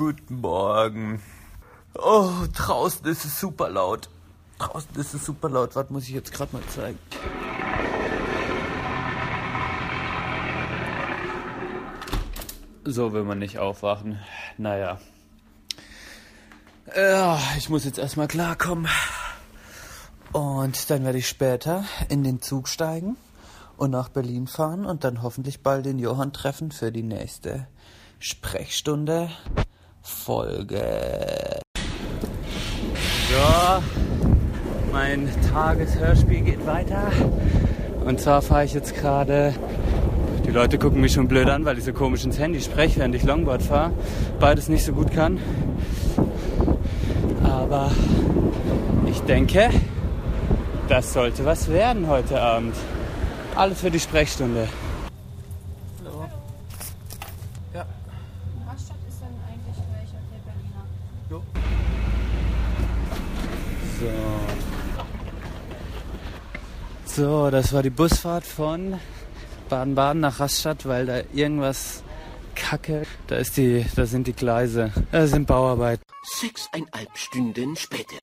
Guten Morgen. Oh, draußen ist es super laut. Draußen ist es super laut. Was muss ich jetzt gerade mal zeigen? So will man nicht aufwachen. Naja. Ja, ich muss jetzt erstmal klarkommen. Und dann werde ich später in den Zug steigen und nach Berlin fahren und dann hoffentlich bald den Johann treffen für die nächste Sprechstunde Folge. So, mein Tageshörspiel geht weiter. Und zwar fahre ich jetzt gerade. Die Leute gucken mich schon blöd an, weil ich so komisch ins Handy spreche, während ich Longboard fahre. Beides nicht so gut kann. Aber ich denke, das sollte was werden heute Abend. Alles für die Sprechstunde. Hallo. Ja. Rastatt ist dann eigentlich welcher der Berliner? Jo. So. Das war die Busfahrt von Baden-Baden nach Rastatt, weil da irgendwas kacke. Da ist die, da sind die Gleise. Da sind Bauarbeiten. Sechseinhalb Stunden später.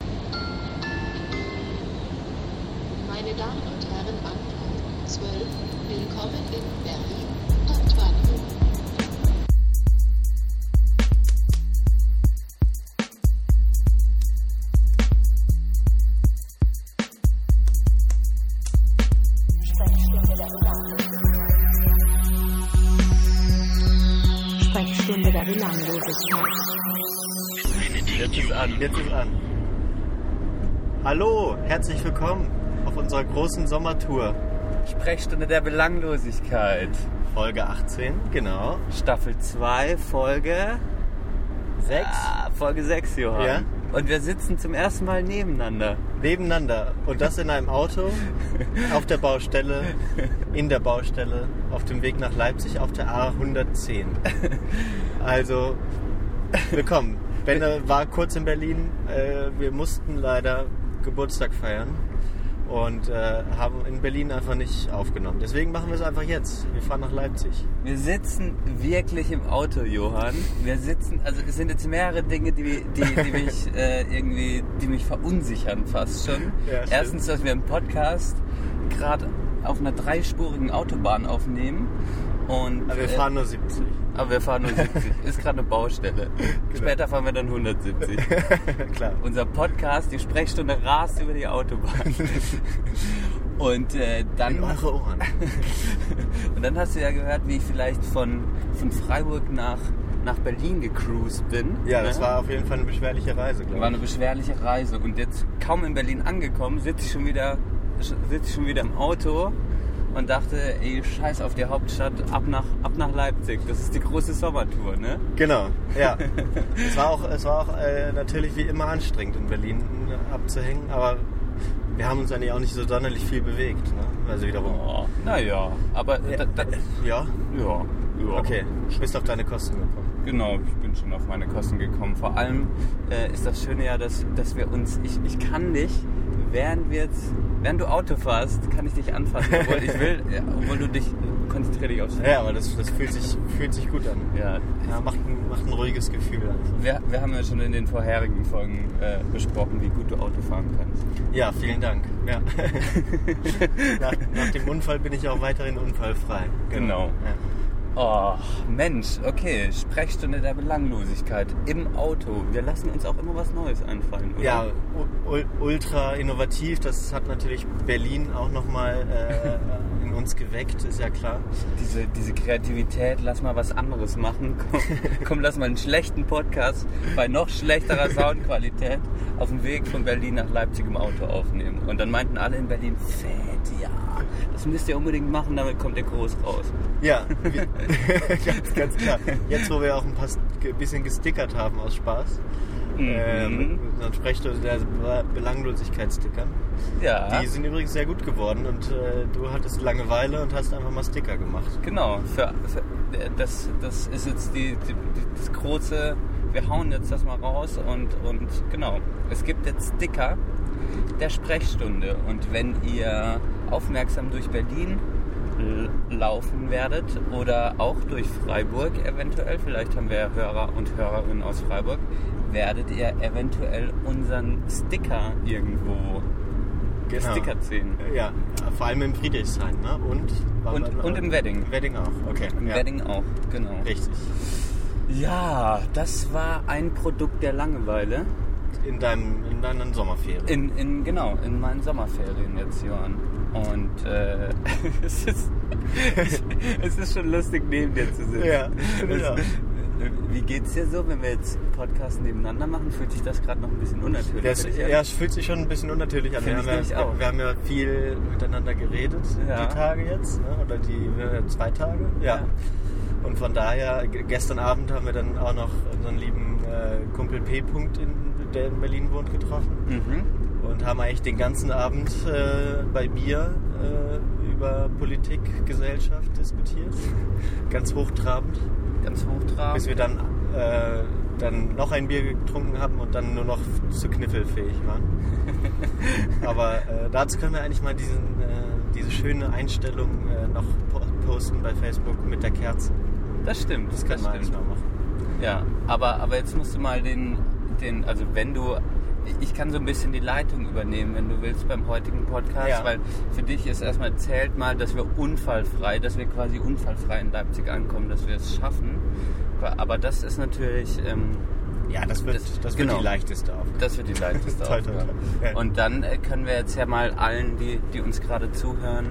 Herzlich willkommen auf unserer großen Sommertour. Sprechstunde der Belanglosigkeit. Folge 18, genau. Staffel 2, Folge 6 Ah, Folge 6, Johann. Ja. Und wir sitzen zum ersten Mal nebeneinander. nebeneinander. Und das in einem Auto, auf der Baustelle, in der Baustelle, auf dem Weg nach Leipzig auf der A110. Also, willkommen. Benne war kurz in Berlin. Äh, wir mussten leider Geburtstag feiern und äh, haben in Berlin einfach nicht aufgenommen. Deswegen machen wir es einfach jetzt. Wir fahren nach Leipzig. Wir sitzen wirklich im Auto, Johann. Wir sitzen, also es sind jetzt mehrere Dinge, die, die, die mich äh, irgendwie, die mich verunsichern fast schon. Ja. Erstens, dass wir einen Podcast gerade auf einer dreispurigen Autobahn aufnehmen. Und, Aber wir äh, fahren nur 70. aber wir fahren nur 70. Ist gerade eine Baustelle. Genau. Später fahren wir dann 170. Klar. Unser Podcast, die Sprechstunde rast über die Autobahn. Und äh, dann In eure Ohren. und dann hast du ja gehört, wie ich vielleicht von, von Freiburg nach, nach Berlin gecruised bin. Ja, das Ne? war auf jeden Fall eine beschwerliche Reise, glaube ich. war eine beschwerliche Reise. Und jetzt kaum in Berlin angekommen, sitze ich schon wieder, sitze ich schon wieder im Auto und dachte, ey, scheiß auf die Hauptstadt, ab nach, ab nach Leipzig. Das ist die große Sommertour, ne? Genau, ja. es war auch, es war auch äh, natürlich wie immer anstrengend in Berlin äh, abzuhängen, aber wir haben uns eigentlich auch nicht so sonderlich viel bewegt. Ne? Also wiederum. Oh, naja, aber da, da, Ja? ja, ja. Okay, du bist auf deine Kosten gekommen. Genau, ich bin schon auf meine Kosten gekommen. Vor allem äh, ist das Schöne ja, dass, dass wir uns, ich, ich kann dich, während wir jetzt, während du Auto fährst, kann ich dich anfassen, obwohl ich will, ja, obwohl du dich, konzentrier dich aufs Ja, aber das, das fühlt, sich, fühlt sich gut an. Ja, Ja, macht ein, macht ein ruhiges Gefühl. Also. wir, wir haben ja schon in den vorherigen Folgen äh, besprochen, wie gut du Auto fahren kannst. Ja, vielen Dank. Ja. nach, nach dem Unfall bin ich auch weiterhin unfallfrei. Genau. Ja. Oh, Mensch, okay, Sprechstunde der Belanglosigkeit im Auto. Wir lassen uns auch immer was Neues einfallen, oder? Ja, ultra innovativ. Das hat natürlich Berlin auch nochmal äh, in uns geweckt, ist ja klar. diese, diese Kreativität, lass mal was anderes machen. Komm, komm, lass mal einen schlechten Podcast bei noch schlechterer Soundqualität auf dem Weg von Berlin nach Leipzig im Auto aufnehmen. Und dann meinten alle in Berlin, fett, ja, das müsst ihr unbedingt machen, damit kommt ihr groß raus. Ja, ganz, ganz klar. Jetzt, wo wir auch ein paar bisschen gestickert haben aus Spaß, äh, Mhm. mit unseren Sprechstunde der Be- Belanglosigkeitsstickern. Ja, Die sind übrigens sehr gut geworden und äh, du hattest Langeweile und hast einfach mal Sticker gemacht. genau. Für, für, das, das ist jetzt die, die, die, das große, wir hauen jetzt das mal raus und, und genau. Es gibt jetzt Sticker der Sprechstunde. Und wenn ihr aufmerksam durch Berlin laufen werdet oder auch durch Freiburg eventuell, vielleicht haben wir ja Hörer und Hörerinnen aus Freiburg, werdet ihr eventuell unseren Sticker irgendwo Genau. Sticker sehen. Ja, vor allem im Friedrichshain, ne? Und, Und, wir- und im Wedding. Wedding auch, okay. Im ja. Wedding auch, genau. Richtig. Ja, das war ein Produkt der Langeweile. In, deinem, in deinen Sommerferien. In, in, genau, in meinen Sommerferien jetzt, Johann. Und äh, es, ist, es ist schon lustig, neben dir zu sitzen. Ja, Es- ja. Wie geht's dir so, wenn wir jetzt Podcast nebeneinander machen? Fühlt sich das gerade noch ein bisschen unnatürlich Das, an? ja, es fühlt sich schon ein bisschen unnatürlich an. Wir haben, ja, auch. wir haben ja viel miteinander geredet Ja. die Tage jetzt, ne? oder die äh, zwei Tage. Ja. Ja. Und von daher, gestern Abend haben wir dann auch noch unseren lieben äh, Kumpel P. -Punkt in, der in Berlin wohnt, getroffen. Mhm. Und haben eigentlich den ganzen Abend äh, bei Bier äh, über Politik, Gesellschaft diskutiert. Ganz hochtrabend. Ganz hochtrabend. Bis wir dann, äh, dann noch ein Bier getrunken haben und dann nur noch zu kniffelfähig waren. Aber äh, dazu können wir eigentlich mal diesen, äh, diese schöne Einstellung äh, noch po posten bei Facebook mit der Kerze. Das stimmt, Das können wir eigentlich stimmt. mal machen. Ja, aber, aber jetzt musst du mal den, den, also wenn du, ich kann so ein bisschen die Leitung übernehmen, wenn du willst, beim heutigen Podcast, Ja. weil für dich ist erstmal zählt mal, dass wir unfallfrei, dass wir quasi unfallfrei in Leipzig ankommen, dass wir es schaffen. Aber das ist natürlich, ähm, Ja, das wird, Das- das, wird genau. die leichteste Aufgabe. das wird die leichteste Toll, toll, Aufgabe. toll. Ja. Und dann äh, können wir jetzt ja mal allen, die, die uns gerade zuhören,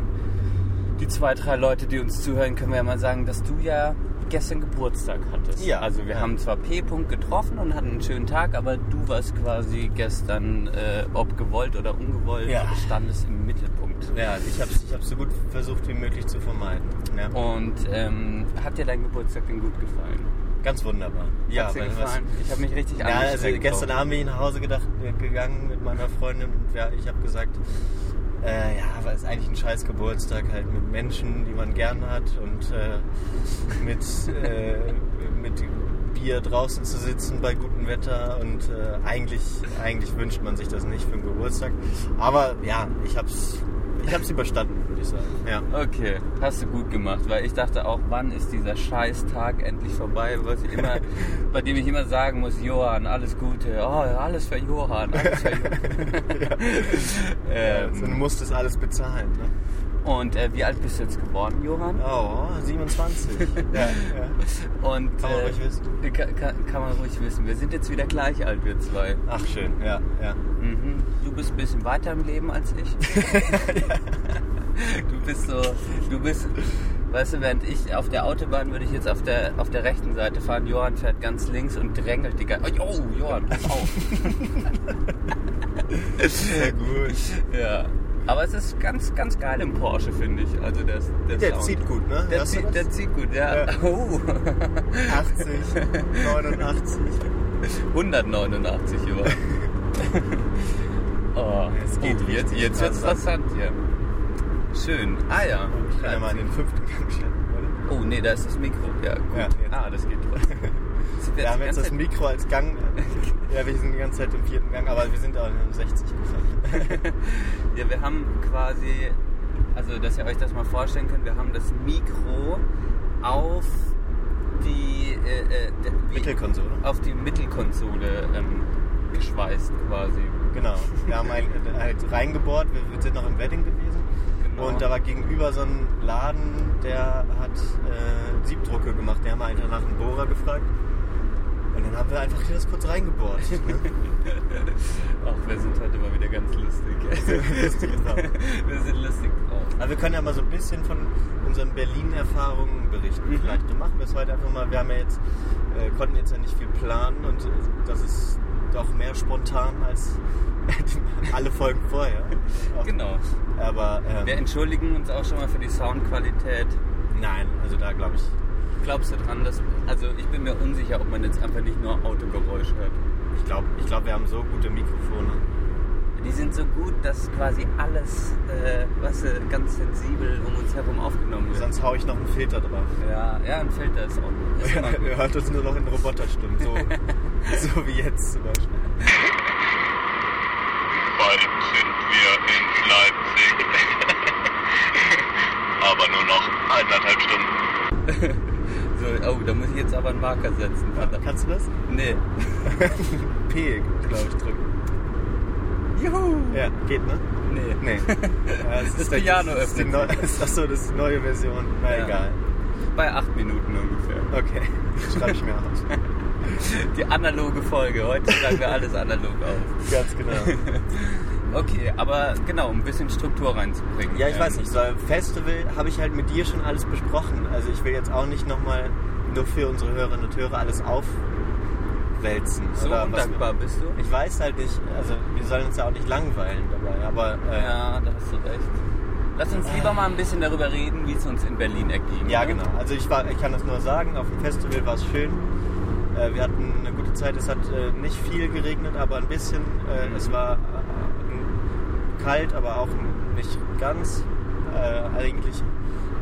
die zwei, drei Leute, die uns zuhören, können wir ja mal sagen, dass du ja gestern Geburtstag hattest. Ja. Also wir haben zwar P. -Punkt getroffen und hatten einen schönen Tag, aber du warst quasi gestern, äh, ob gewollt oder ungewollt, Ja. standest im Mittelpunkt. Ja, ich habe es ich hab's so gut versucht wie möglich zu vermeiden. Ja. Und ähm, hat dir dein Geburtstag denn gut gefallen? Ganz wunderbar. Ja, dir weil was- gefallen? Ich habe mich richtig Ja, also angestrengt gestern. Abend bin ich nach Hause gedacht, äh, gegangen mit meiner Freundin und ja, ich habe gesagt, äh, ja, aber es eigentlich ein scheiß Geburtstag halt mit Menschen, die man gern hat und äh, mit, äh, mit Bier draußen zu sitzen bei gutem Wetter und äh, eigentlich, eigentlich wünscht man sich das nicht für einen Geburtstag. Aber ja, ich hab's, ich hab's überstanden, würde ich sagen. Ja. Okay, hast du gut gemacht, weil ich dachte auch, wann ist dieser Scheißtag endlich vorbei, immer, bei dem ich immer sagen muss, Johann, alles Gute, oh, alles für Johann, alles für Johann. ähm, Also, du musstest alles bezahlen. Ne? Und äh, wie alt bist du jetzt geworden, Johann? Oh, 27. ja, ja. Und Kann man äh, ruhig wissen. Kann, kann, kann man ruhig wissen. Wir sind jetzt wieder gleich alt, wir zwei. Ach schön, ja, ja. Mhm. Du bist ein bisschen weiter im Leben als ich. du bist so, du bist, weißt du, während ich auf der Autobahn würde ich jetzt auf der, auf der rechten Seite fahren, Johann fährt ganz links und drängelt die ganze Oh, Johann, pass auf. Sehr gut. ja. Aber es ist ganz, ganz geil im Porsche, finde ich. Also der, der, Der zieht gut, ne? Der, zieht, der zieht gut, ja. Ja. Oh. 80, 89. 189 Johann. oh, Es geht oh, jetzt, jetzt wird's rasant. interessant hier. Schön. Ah ja. Ich kann ja mal in den fünften Gang schalten, oder? Oh nee, da ist das Mikro. Ja, gut. Ja, ah, das geht Wir haben die jetzt das Mikro als Gang. Ja, wir sind die ganze Zeit im vierten Gang, aber wir sind auch in einem 60 gefahren. Ja, wir haben quasi, also dass ihr euch das mal vorstellen könnt, wir haben das Mikro auf die äh, äh, wie- Mittelkonsole. auf die Mittelkonsole ähm, geschweißt quasi. Genau. Wir haben ein, halt reingebohrt, wir, sind noch im Wedding gewesen. Genau. Und da war gegenüber so ein Laden, der hat äh, Siebdrucke gemacht. Der haben einfach nach einem Bohrer gefragt. Und dann haben wir einfach hier das kurz reingebohrt. Ne? Ach, wir sind heute mal wieder ganz lustig. Lustig drauf. wir sind lustig drauf. Aber wir können ja mal so ein bisschen von unseren Berlin-Erfahrungen berichten. Mhm. Vielleicht machen wir es heute einfach mal. Wir haben ja jetzt, äh, konnten jetzt ja nicht viel planen und äh, das ist doch mehr spontan als alle Folgen vorher. Genau. Aber ähm, Wir entschuldigen uns auch schon mal für die Soundqualität. nein, also da glaube ich. Glaubst du dran, dass. Also, ich bin mir unsicher, ob man jetzt einfach nicht nur Autogeräusch hört. Ich glaube, ich glaub, wir haben so gute Mikrofone. Die sind so gut, dass quasi alles, äh, was äh, ganz sensibel um uns herum aufgenommen wird. Sonst haue ich noch einen Filter drauf. Ja, ja, ein Filter ist auch. Ist Ihr hört uns nur noch in Roboterstimmen, so, so wie jetzt zum Beispiel. Bald sind wir in Leipzig aber nur noch eineinhalb Stunden. Oh, da muss ich jetzt aber einen Marker setzen. Verdammt. Kannst du das? Nee. P, glaube ich, drücken. Juhu! Ja, geht, ne? Nee. Nee. Ja, Das der- Piano das öffnet neu- Achso, das ist die neue Version. Na Ja. egal. Bei acht Minuten ungefähr. Okay, schreibe ich mir aus. Die analoge Folge. Heute schreiben wir alles analog auf. Ganz genau. Okay, aber genau, um ein bisschen Struktur reinzubringen. Ja, ich Ähm, weiß nicht. So Festival habe ich halt mit dir schon alles besprochen. Also ich will jetzt auch nicht nochmal nur für unsere Hörerinnen und Hörer alles aufwälzen. So oder was- undankbar bist du. Ich weiß halt nicht, also wir sollen uns ja auch nicht langweilen dabei, aber äh, Ja, da hast du recht. Lass uns lieber mal ein bisschen darüber reden, wie es uns in Berlin erging. Ja, ne? genau. Also ich, war, ich kann das nur sagen, auf dem Festival war es schön. Äh, wir hatten eine gute Zeit. Es hat äh, nicht viel geregnet, aber ein bisschen. Äh, Mhm. Es war kalt, aber auch nicht ganz. Äh, eigentlich,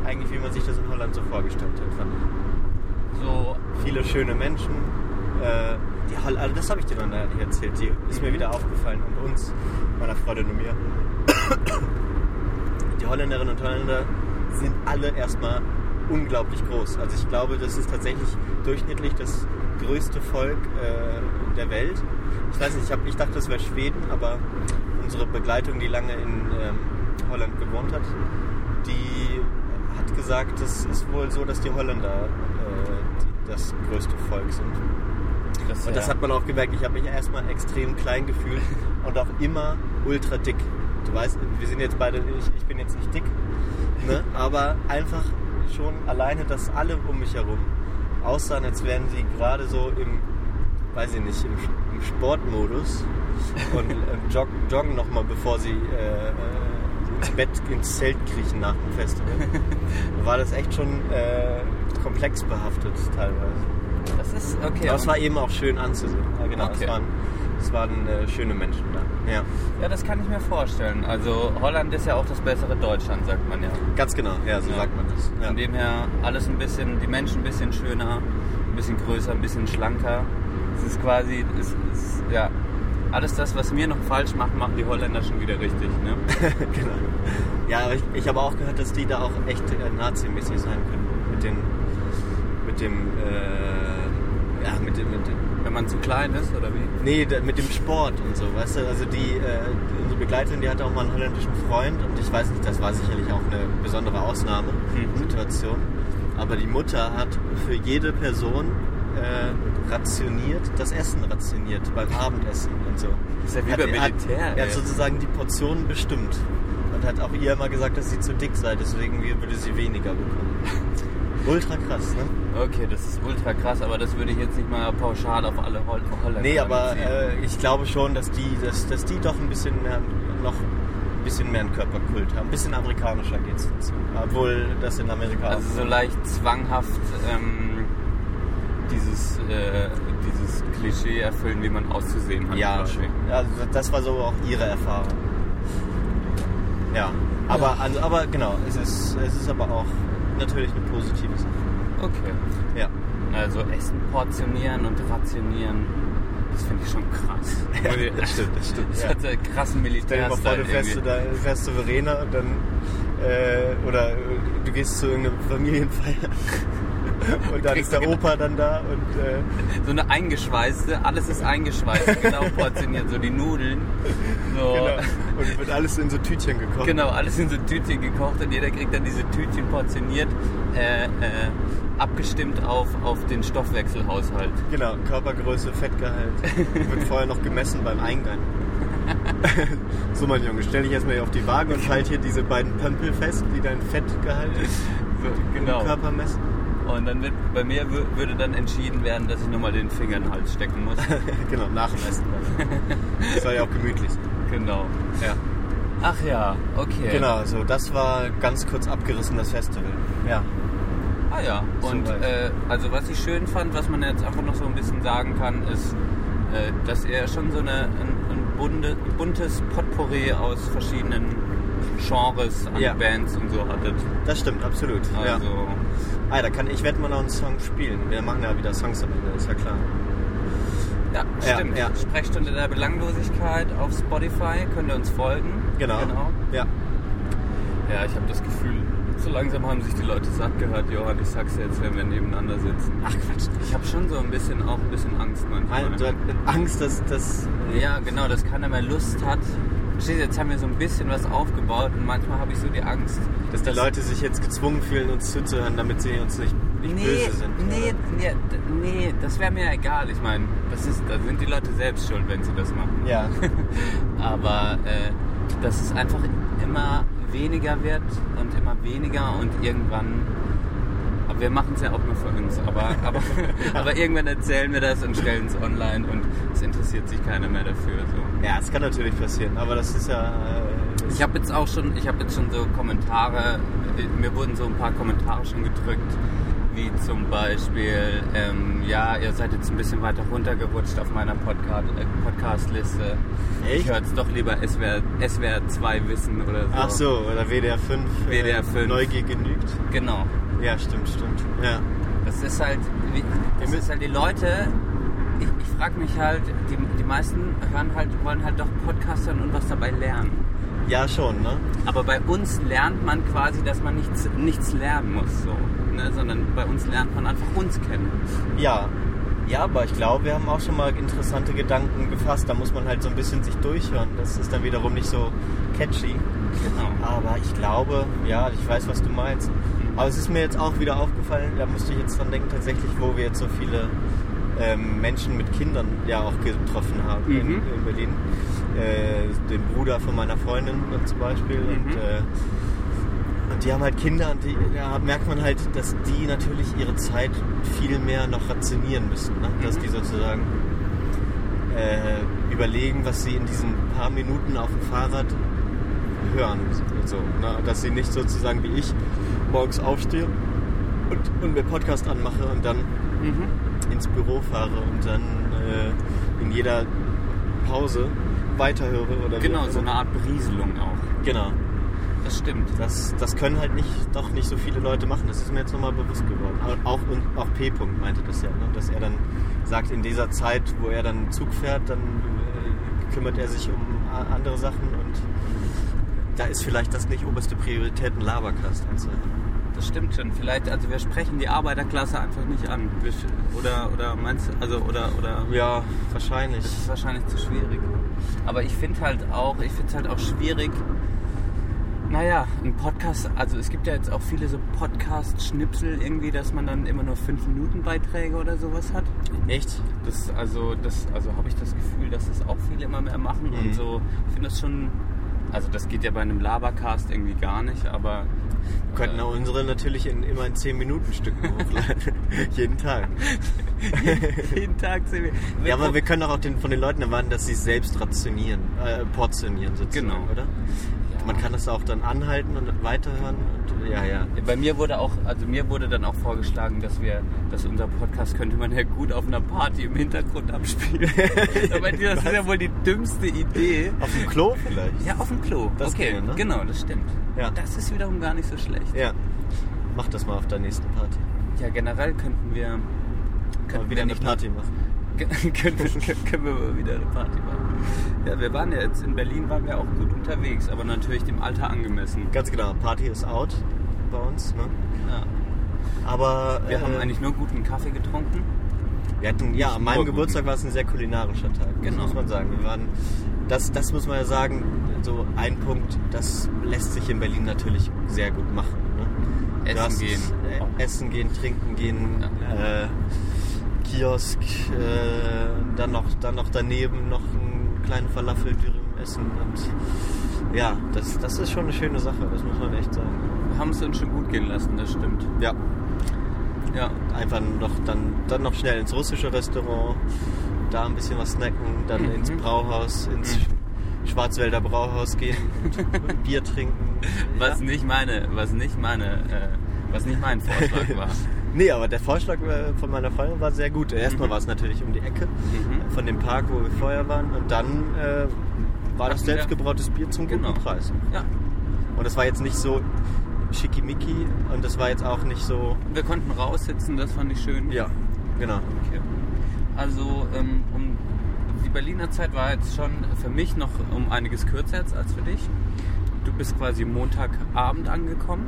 eigentlich, wie man sich das in Holland so vorgestellt hat, fand ich. So, Viele schöne Menschen. Äh, die Holl also das habe ich dir noch nicht erzählt. Die ist mir Mhm. wieder aufgefallen und uns, meiner Freundin und mir. Die Holländerinnen und Holländer sind alle erstmal unglaublich groß. Also ich glaube, das ist tatsächlich durchschnittlich das größte Volk äh, der Welt. Ich weiß nicht, ich, hab, ich dachte, das wäre Schweden, aber unsere Begleitung, die lange in ähm, Holland gewohnt hat, die hat gesagt, es ist wohl so, dass die Holländer äh, das größte Volk sind. das, Und das ja. hat man auch gemerkt. Ich habe mich erstmal extrem klein gefühlt und auch immer ultra dick. Du weißt, wir sind jetzt beide, ich, ich bin jetzt nicht dick, ne? aber einfach schon alleine, dass alle um mich herum aussahen, als wären sie gerade so im, weiß ich nicht, im, im Sportmodus und äh, jog, joggen nochmal, bevor sie äh, äh, ins Bett, ins Zelt kriechen nach dem Festival. War das echt schon äh, komplex behaftet teilweise. das ist okay. Aber es war eben auch schön anzusehen. Ja, genau. Okay. Es waren, es waren äh, schöne Menschen da. Ja, ja, das kann ich mir vorstellen. Also Holland ist ja auch das bessere Deutschland, sagt man ja. ganz genau. Ja, so Ja. sagt man das. Ja. Von dem her alles ein bisschen, die Menschen ein bisschen schöner, ein bisschen größer, ein bisschen schlanker. Es ist quasi, es ist, ja, alles das, was wir noch falsch machen, machen die Holländer schon wieder richtig. Ne? genau. Ja, aber ich, ich habe auch gehört, dass die da auch echt äh, nazimäßig sein können. Mit den, mit dem, äh, ja, mit dem, mit dem, Wenn man zu klein ist, oder wie? nee, da, mit dem Sport und so, weißt du? Also die, äh, die, unsere Begleiterin, die hatte auch mal einen holländischen Freund und ich weiß nicht, das war sicherlich auch eine besondere Ausnahmesituation. Aber die Mutter hat für jede Person äh, rationiert, das Essen rationiert beim Abendessen und so. Das ist ja wie Hat- beim hat- Militär. Er ey. hat sozusagen die Portionen bestimmt. Und hat auch ihr immer gesagt, dass sie zu dick sei, deswegen würde sie weniger bekommen. Ultra krass, ne? Okay, das ist ultra krass, aber das würde ich jetzt nicht mal pauschal auf alle Hol Holländer Nee, aber äh, ich glaube schon, dass die, dass, dass die doch ein bisschen mehr, noch ein bisschen mehr einen Körperkult haben. Ein bisschen amerikanischer geht's dazu. Obwohl das in Amerika Also so leicht zwanghaft ähm, dieses, äh, dieses Klischee erfüllen, wie man auszusehen hat. Ja, ja, das war so auch ihre Erfahrung. Ja, aber, also, aber genau, es ist, es ist aber auch natürlich eine positive Sache. Okay. Ja. Also Essen portionieren und rationieren, das finde ich schon krass. Ja, das stimmt, das stimmt. Das Ja. hat einen krassen Stell dir mal vor, du fährst, du da, fährst Verena und dann, äh, oder du gehst zu irgendeiner Familienfeier und dann ist der Opa dann da und äh, So eine eingeschweißte, alles ist eingeschweißt, genau portioniert, so die Nudeln. So. genau, und wird alles in so Tütchen gekocht. Genau, alles in so Tütchen gekocht und jeder kriegt dann diese Tütchen portioniert, äh, äh, abgestimmt auf, auf den Stoffwechselhaushalt. Genau, Körpergröße, Fettgehalt. Wird vorher noch gemessen beim Eingang. so mein Junge, stell dich erstmal hier auf die Waage und halt hier diese beiden Pömpel fest, die dein Fettgehalt So, im genau. Körper messen. Und dann wird bei mir wür- würde dann entschieden werden, dass ich nochmal den Finger in den Hals stecken muss. genau, nach dem Essen. Das soll ja auch gemütlich sein. genau. Ja. Ach ja, okay. Genau, so das war ganz kurz abgerissen, das Festival. Ja. Ah ja, und Soweit. äh, also was ich schön fand, was man jetzt einfach noch so ein bisschen sagen kann, ist, äh, dass ihr schon so eine, ein, ein buntes Potpourri aus verschiedenen Genres an Ja. Bands und so hattet. Das stimmt, absolut. ja. Ah, da kann, ich werde mal noch einen Song spielen. Wir machen ja wieder Songs am Ende, ist ja klar. ja, Ja, stimmt. ja. Sprechstunde der Belanglosigkeit auf Spotify, könnt ihr uns folgen. Genau. genau. Ja. Ja, ich habe das Gefühl, So langsam haben sich die Leute satt gehört, Johann, ich sag's jetzt, wenn wir nebeneinander sitzen. Ach Quatsch. Ich habe schon so ein bisschen auch ein bisschen Angst manchmal. Mein, hast Angst, dass das. Ja, genau, dass keiner mehr Lust hat. Verstehst du, jetzt haben wir so ein bisschen was aufgebaut und manchmal habe ich so die Angst, Dass die Leute sich jetzt gezwungen fühlen, uns zuzuhören, damit sie uns nicht, nicht nee, böse sind. nee, nee, nee, das wäre mir egal. Ich meine, das ist, da sind die Leute selbst schuld, wenn sie das machen. Ja. Aber äh, dass es einfach immer weniger wird und immer weniger und irgendwann. Aber wir machen es ja auch nur für uns. Aber, aber, aber irgendwann erzählen wir das und stellen es online und es interessiert sich keiner mehr dafür. So. ja, es kann natürlich passieren, aber das ist ja. Äh, Ich habe jetzt auch schon, ich habe jetzt schon so Kommentare, äh, mir wurden so ein paar Kommentare schon gedrückt, wie zum Beispiel, ähm, ja, ihr seid jetzt ein bisschen weiter runtergerutscht auf meiner Podcast, äh, Podcast-Liste. Ich Echt? höre jetzt doch lieber SWR, SWR 2 Wissen oder so. Ach so, oder WDR 5. WDR 5. Neugier genügt. Genau. Ja, stimmt, stimmt. Ja. Das ist halt, das ist halt die Leute, ich, ich frage mich halt, die, die meisten hören halt, wollen halt doch Podcast hören und was dabei lernen. Ja, schon, ne? Aber bei uns lernt man quasi, dass man nichts, nichts lernen muss, so, ne? sondern bei uns lernt man einfach uns kennen. Ja. Ja, aber ich glaube, wir haben auch schon mal interessante Gedanken gefasst. Da muss man halt so ein bisschen sich durchhören. Das ist dann wiederum nicht so catchy. Genau. Aber ich glaube, ja, ich weiß, was du meinst. Aber es ist mir jetzt auch wieder aufgefallen, da musste ich jetzt dran denken, tatsächlich, wo wir jetzt so viele ähm, Menschen mit Kindern ja auch getroffen haben in, Mhm. in Berlin. Äh, den Bruder von meiner Freundin zum Beispiel. Und, Mhm. äh, und die haben halt Kinder und die, da merkt man halt, dass die natürlich ihre Zeit viel mehr noch rationieren müssen. Ne? Dass Mhm. die sozusagen äh, überlegen, was sie in diesen paar Minuten auf dem Fahrrad hören. So, ne? Dass sie nicht sozusagen wie ich morgens aufstehe und, und mir Podcast anmache und dann Mhm. ins Büro fahre und dann äh, in jeder Pause weiterhöre oder Genau, so eine Art Berieselung auch. Genau. Das stimmt. Das, das können halt nicht, doch nicht so viele Leute machen. Das ist mir jetzt nochmal bewusst geworden. Auch, und auch P. -Punkt meinte das ja, ne? dass er dann sagt, in dieser Zeit, wo er dann Zug fährt, dann äh, kümmert er sich um a- andere Sachen und da ist vielleicht das nicht oberste Priorität, ein Labercast anzuhören. Stimmt schon. Vielleicht, also wir sprechen die Arbeiterklasse einfach nicht an. Oder, oder meinst du, also, oder, oder. Ja, wahrscheinlich. Das ist wahrscheinlich zu schwierig. Aber ich finde halt auch, ich finde es halt auch schwierig. Naja, ein Podcast, also es gibt ja jetzt auch viele so Podcast-Schnipsel irgendwie, dass man dann immer nur 5 Minuten Beiträge oder sowas hat. Echt? Das, also, das, also habe ich das Gefühl, dass das auch viele immer mehr machen Mhm. und so. Ich finde das schon, also das geht ja bei einem Labercast irgendwie gar nicht, aber Wir könnten auch unsere natürlich in, immer in 10 Minuten Stücken hochladen. Jeden Tag. jeden Tag sehen wir. Ja, aber wir können auch den, von den Leuten erwarten, dass sie es selbst rationieren, äh, portionieren sozusagen, Genau. oder? Man kann das auch dann anhalten und weiterhören. Und, ja, ja. Bei mir wurde auch, also mir wurde dann auch vorgeschlagen, dass wir, dass unser Podcast könnte man ja gut auf einer Party im Hintergrund abspielen. Aber das ist ja wohl die dümmste Idee. Auf dem Klo vielleicht? Ja, auf dem Klo. Das okay, ginge, ne? genau, das stimmt. Ja. Das ist wiederum gar nicht so schlecht. Ja. Mach das mal auf der nächsten Party. Ja, generell könnten wir, könnten wieder wir eine Party machen. Können, wir, können wir mal wieder eine Party machen. Ja, wir waren ja jetzt in Berlin, waren wir auch gut unterwegs, aber natürlich dem Alter angemessen. Ganz genau, Party ist out bei uns. Ne? Ja. Aber Wir äh, haben eigentlich nur guten Kaffee getrunken. Wir hatten, ja, an meinem. Geburtstag war es ein sehr kulinarischer Tag. Das Genau. muss man sagen. Wir waren, das, das muss man ja sagen, so ein Punkt, das lässt sich in Berlin natürlich sehr gut machen. Ne? Essen hast, gehen. Äh, essen gehen, trinken gehen, äh, Kiosk, äh, dann, noch, dann noch daneben noch einen kleinen Falafeldürüm essen. Und ja, das, das ist schon eine schöne Sache, das muss man echt sagen. Wir haben es uns schon gut gehen lassen, das stimmt. Ja, Ja, einfach noch dann, dann noch schnell ins russische Restaurant, da ein bisschen was snacken, dann Mhm. ins Brauhaus, ins Schwarzwälder Brauhaus gehen und Bier trinken. was ja. nicht meine, was nicht meine, äh, was nicht mein Vorschlag war. Nee, aber der Vorschlag äh, von meiner Freundin war sehr gut. Erstmal Mhm. war es natürlich um die Ecke Mhm. von dem Park, wo wir vorher waren und dann äh, war das selbstgebrautes Bier zum guten Genau. Preis. Ja, Und es war jetzt nicht so schickimicki und es war jetzt auch nicht so... wir konnten raussitzen, das fand ich schön. Ja, genau. Okay. Also ähm, um, die Berliner Zeit war jetzt schon für mich noch um einiges kürzer jetzt als für dich. Du bist quasi Montagabend angekommen.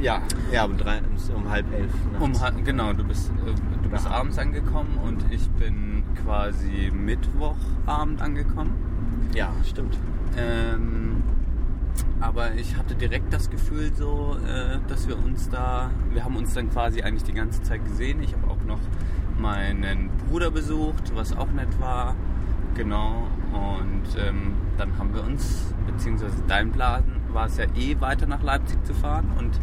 Ja, ja um, drei, um halb elf. Um, nachts. genau, du bist, äh, du bist Ja. abends angekommen und ich bin quasi Mittwochabend angekommen. ja, stimmt. Ähm, aber ich hatte direkt das Gefühl so, äh, dass wir uns da, wir haben uns dann quasi eigentlich die ganze Zeit gesehen. Ich habe auch noch meinen Bruder besucht, was auch nett war. Genau. Und ähm, dann haben wir uns, beziehungsweise dein Plan war es ja eh weiter nach Leipzig zu fahren. Und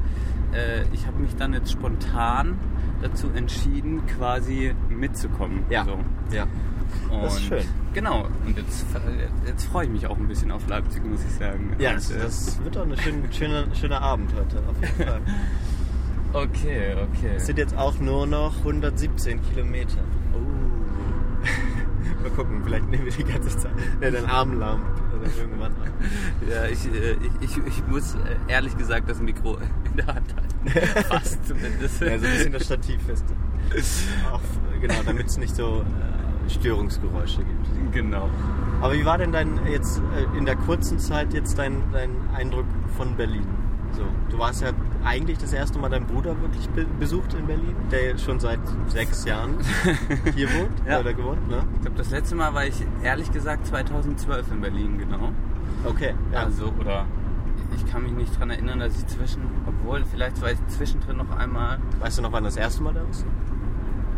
äh, ich habe mich dann jetzt spontan dazu entschieden, quasi mitzukommen. Ja. So. Ja. Und Das ist schön. Genau, und jetzt, jetzt freue ich mich auch ein bisschen auf Leipzig, muss ich sagen. Ja, und, das, äh, das wird auch ein schön, schöner, schöner Abend heute, auf jeden Fall. Okay, okay. Es sind jetzt auch nur noch 117 Kilometer. Oh. Mal gucken, vielleicht nehmen wir die ganze Zeit ne, den Arm lahm oder irgendwann an. Ja, ich, äh, ich, ich, ich muss äh, ehrlich gesagt das Mikro in der Hand halten. Fast zumindest. Ja, so ein bisschen das Stativ fest. Auch, genau, damit es nicht so äh, Störungsgeräusche gibt. Genau. Aber wie war denn dein jetzt äh, in der kurzen Zeit jetzt dein, dein Eindruck von Berlin? So, du warst ja eigentlich das erste Mal deinen Bruder wirklich be besucht in Berlin, der schon seit sechs Jahren hier wohnt Ja. oder gewohnt, ne? Ich glaube, das letzte Mal war ich ehrlich gesagt 2012 in Berlin, genau. Okay, ja. Also, oder ich kann mich nicht daran erinnern, dass ich zwischen, obwohl vielleicht war ich zwischendrin noch einmal. weißt du noch, wann das erste Mal da warst?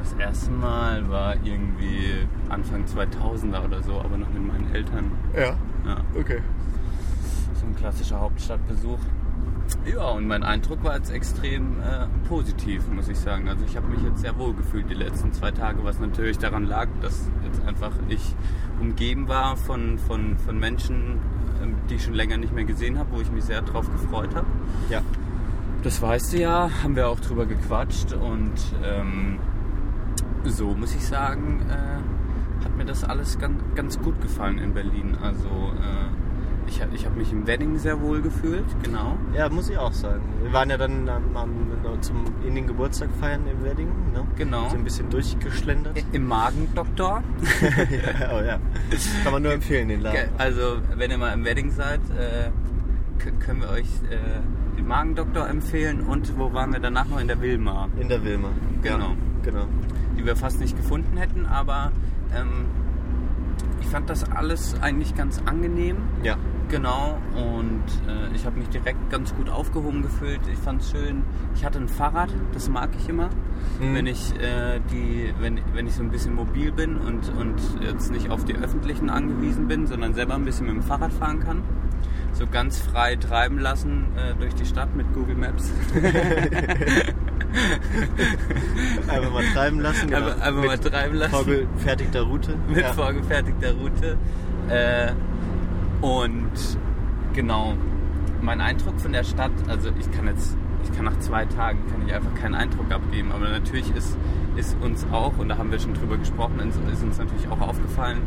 Das erste Mal war irgendwie Anfang 2000er oder so, aber noch mit meinen Eltern. Ja, Ja. okay. So ein klassischer Hauptstadtbesuch. Ja, und mein Eindruck war jetzt extrem äh, positiv, muss ich sagen. Also ich habe mich jetzt sehr wohl gefühlt die letzten zwei Tage, was natürlich daran lag, dass jetzt einfach ich umgeben war von, von, von Menschen, ähm, die ich schon länger nicht mehr gesehen habe, wo ich mich sehr drauf gefreut habe. Ja. Das weißt du ja, haben wir auch drüber gequatscht und ähm, so muss ich sagen, äh, hat mir das alles ganz, ganz gut gefallen in Berlin. Also äh, ich, ich habe mich im Wedding sehr wohl gefühlt, genau. Ja, muss ich auch sagen. Wir waren ja dann am, am, zum, in den Geburtstag feiern im Wedding, ne? Genau. So ein bisschen durchgeschlendert. Im Magendoktor. ja, oh ja. Kann man nur empfehlen, den Laden. Also wenn ihr mal im Wedding seid, äh, können wir euch äh, den Magendoktor empfehlen und wo waren wir danach noch in der Wilma, In der Wilma. Genau. Ja, genau. die wir fast nicht gefunden hätten, aber ähm, ich fand das alles eigentlich ganz angenehm. Ja. Genau, und äh, ich habe mich direkt ganz gut aufgehoben gefühlt. Ich fand es schön. Ich hatte ein Fahrrad, das mag ich immer. Mhm. Wenn, ich, äh, die, wenn, wenn ich so ein bisschen mobil bin und, und jetzt nicht auf die öffentlichen angewiesen bin, sondern selber ein bisschen mit dem Fahrrad fahren kann. So ganz frei treiben lassen äh, durch die Stadt mit Google Maps. Einfach mal treiben lassen. Genau. Einfach, einfach mal Mit treiben lassen. Vorgefertigter Route. mit ja. vorgefertigter Route. Äh, und genau, mein Eindruck von der Stadt, also ich kann jetzt, ich kann nach zwei Tagen kann ich einfach keinen Eindruck abgeben, aber natürlich ist, ist uns auch, und da haben wir schon drüber gesprochen, ist uns natürlich auch aufgefallen,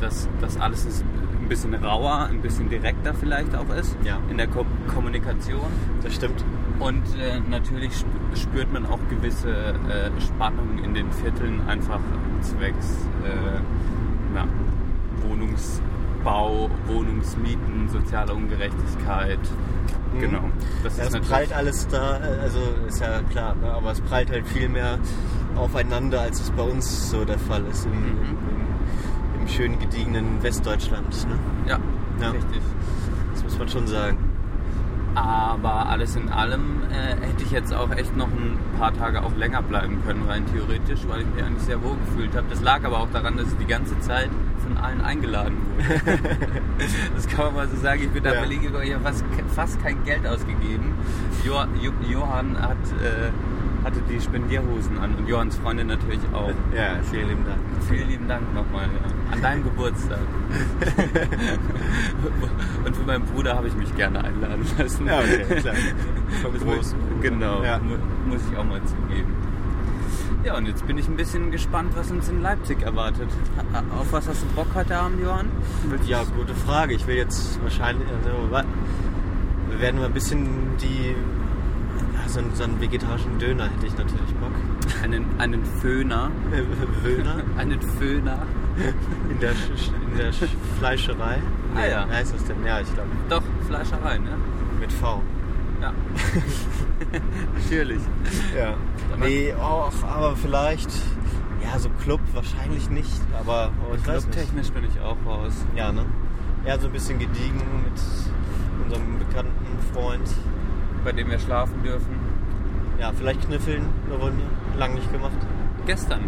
dass das alles ist ein bisschen rauer, ein bisschen direkter vielleicht auch ist Ja. in der Ko Kommunikation. Das stimmt. Und äh, natürlich sp- spürt man auch gewisse äh, Spannungen in den Vierteln, einfach zwecks äh, ja, Wohnungsbau, Wohnungsmieten, soziale Ungerechtigkeit. Mhm. Genau. Das Ja, ist natürlich. prallt alles da, äh, also ist ja klar, ne? aber es prallt halt viel mehr aufeinander, als es bei uns so der Fall ist im, Mhm. im, im schönen gediegenen Westdeutschland. Ne? Ja, Ja. richtig. Das muss man schon sagen. Aber alles in allem äh, hätte ich jetzt auch echt noch ein paar Tage auch länger bleiben können, rein theoretisch, weil ich mich eigentlich sehr wohl gefühlt habe. Das lag aber auch daran, dass ich die ganze Zeit von allen eingeladen wurde. das kann man mal so sagen. Ich bin da Ja. Gegangen, ich habe fast, fast kein Geld ausgegeben. Jo, jo, Johann hat, äh, hatte die Spendierhosen an und Johanns Freundin natürlich auch. Ja, vielen lieben Dank. Vielen lieben Dank nochmal. Ja. An deinem Geburtstag. Und für meinen Bruder habe ich mich gerne einladen lassen. Ja, okay, klar. Vom großen Bruder. Genau, Ja. mu muss ich auch mal zugeben. Ja, und jetzt bin ich ein bisschen gespannt, was uns in Leipzig erwartet. Auf was hast du Bock heute Abend, Johann? Ja, gute Frage. Ich will jetzt wahrscheinlich, also, wir werden mal ein bisschen die, ja, so, einen, so einen vegetarischen Döner hätte ich natürlich Bock. Einen, einen Föhner. Döner Einen Föhner. in der, in der Sch- Fleischerei. Ah, ja. Wie heißt das denn? Ja, ich glaube Doch, Fleischerei, ne? mit V. Ja. Natürlich. Ja. Nee, och, aber vielleicht, ja, so Club wahrscheinlich nicht, aber oh. Clubtechnisch bin ich auch raus. Ja, ne? Ja, so ein bisschen gediegen mit unserem bekannten Freund. Bei dem wir schlafen dürfen. Ja, vielleicht kniffeln eine Runde. Lang nicht gemacht. Gestern.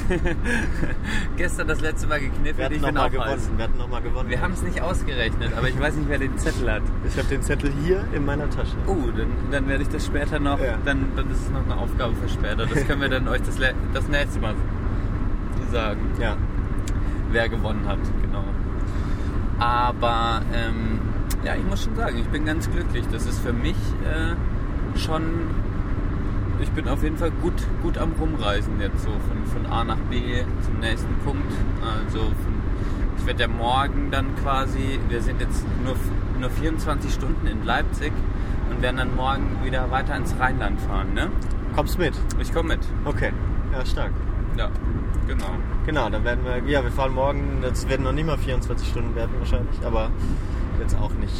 Gestern das letzte Mal Wir gekniffelt. hatten Ich bin nochmal gewonnen. Wir hatten nochmal gewonnen. Wir haben es nicht ausgerechnet, aber ich weiß nicht, wer den Zettel hat. ich habe den Zettel hier in meiner Tasche. Oh, dann, dann werde ich das später noch, Ja. dann, dann ist es noch eine Aufgabe für später. Das können wir dann euch das, das nächste Mal sagen, Ja. wer gewonnen hat, genau. Aber ähm, ja, ich muss schon sagen, ich bin ganz glücklich. Das ist für mich äh, schon, ich bin auf jeden Fall gut, gut am Rumreisen jetzt so von, von A nach B zum nächsten Punkt. Also von, ich werde ja morgen dann quasi, wir sind jetzt nur, nur 24 Stunden in Leipzig und werden dann morgen wieder weiter ins Rheinland fahren, ne? Kommst mit? Ich komme mit. Okay. Ja, stark. Ja, genau. Genau, dann werden wir, ja, wir fahren morgen, das werden noch nicht mal 24 Stunden werden wahrscheinlich, aber jetzt auch nicht,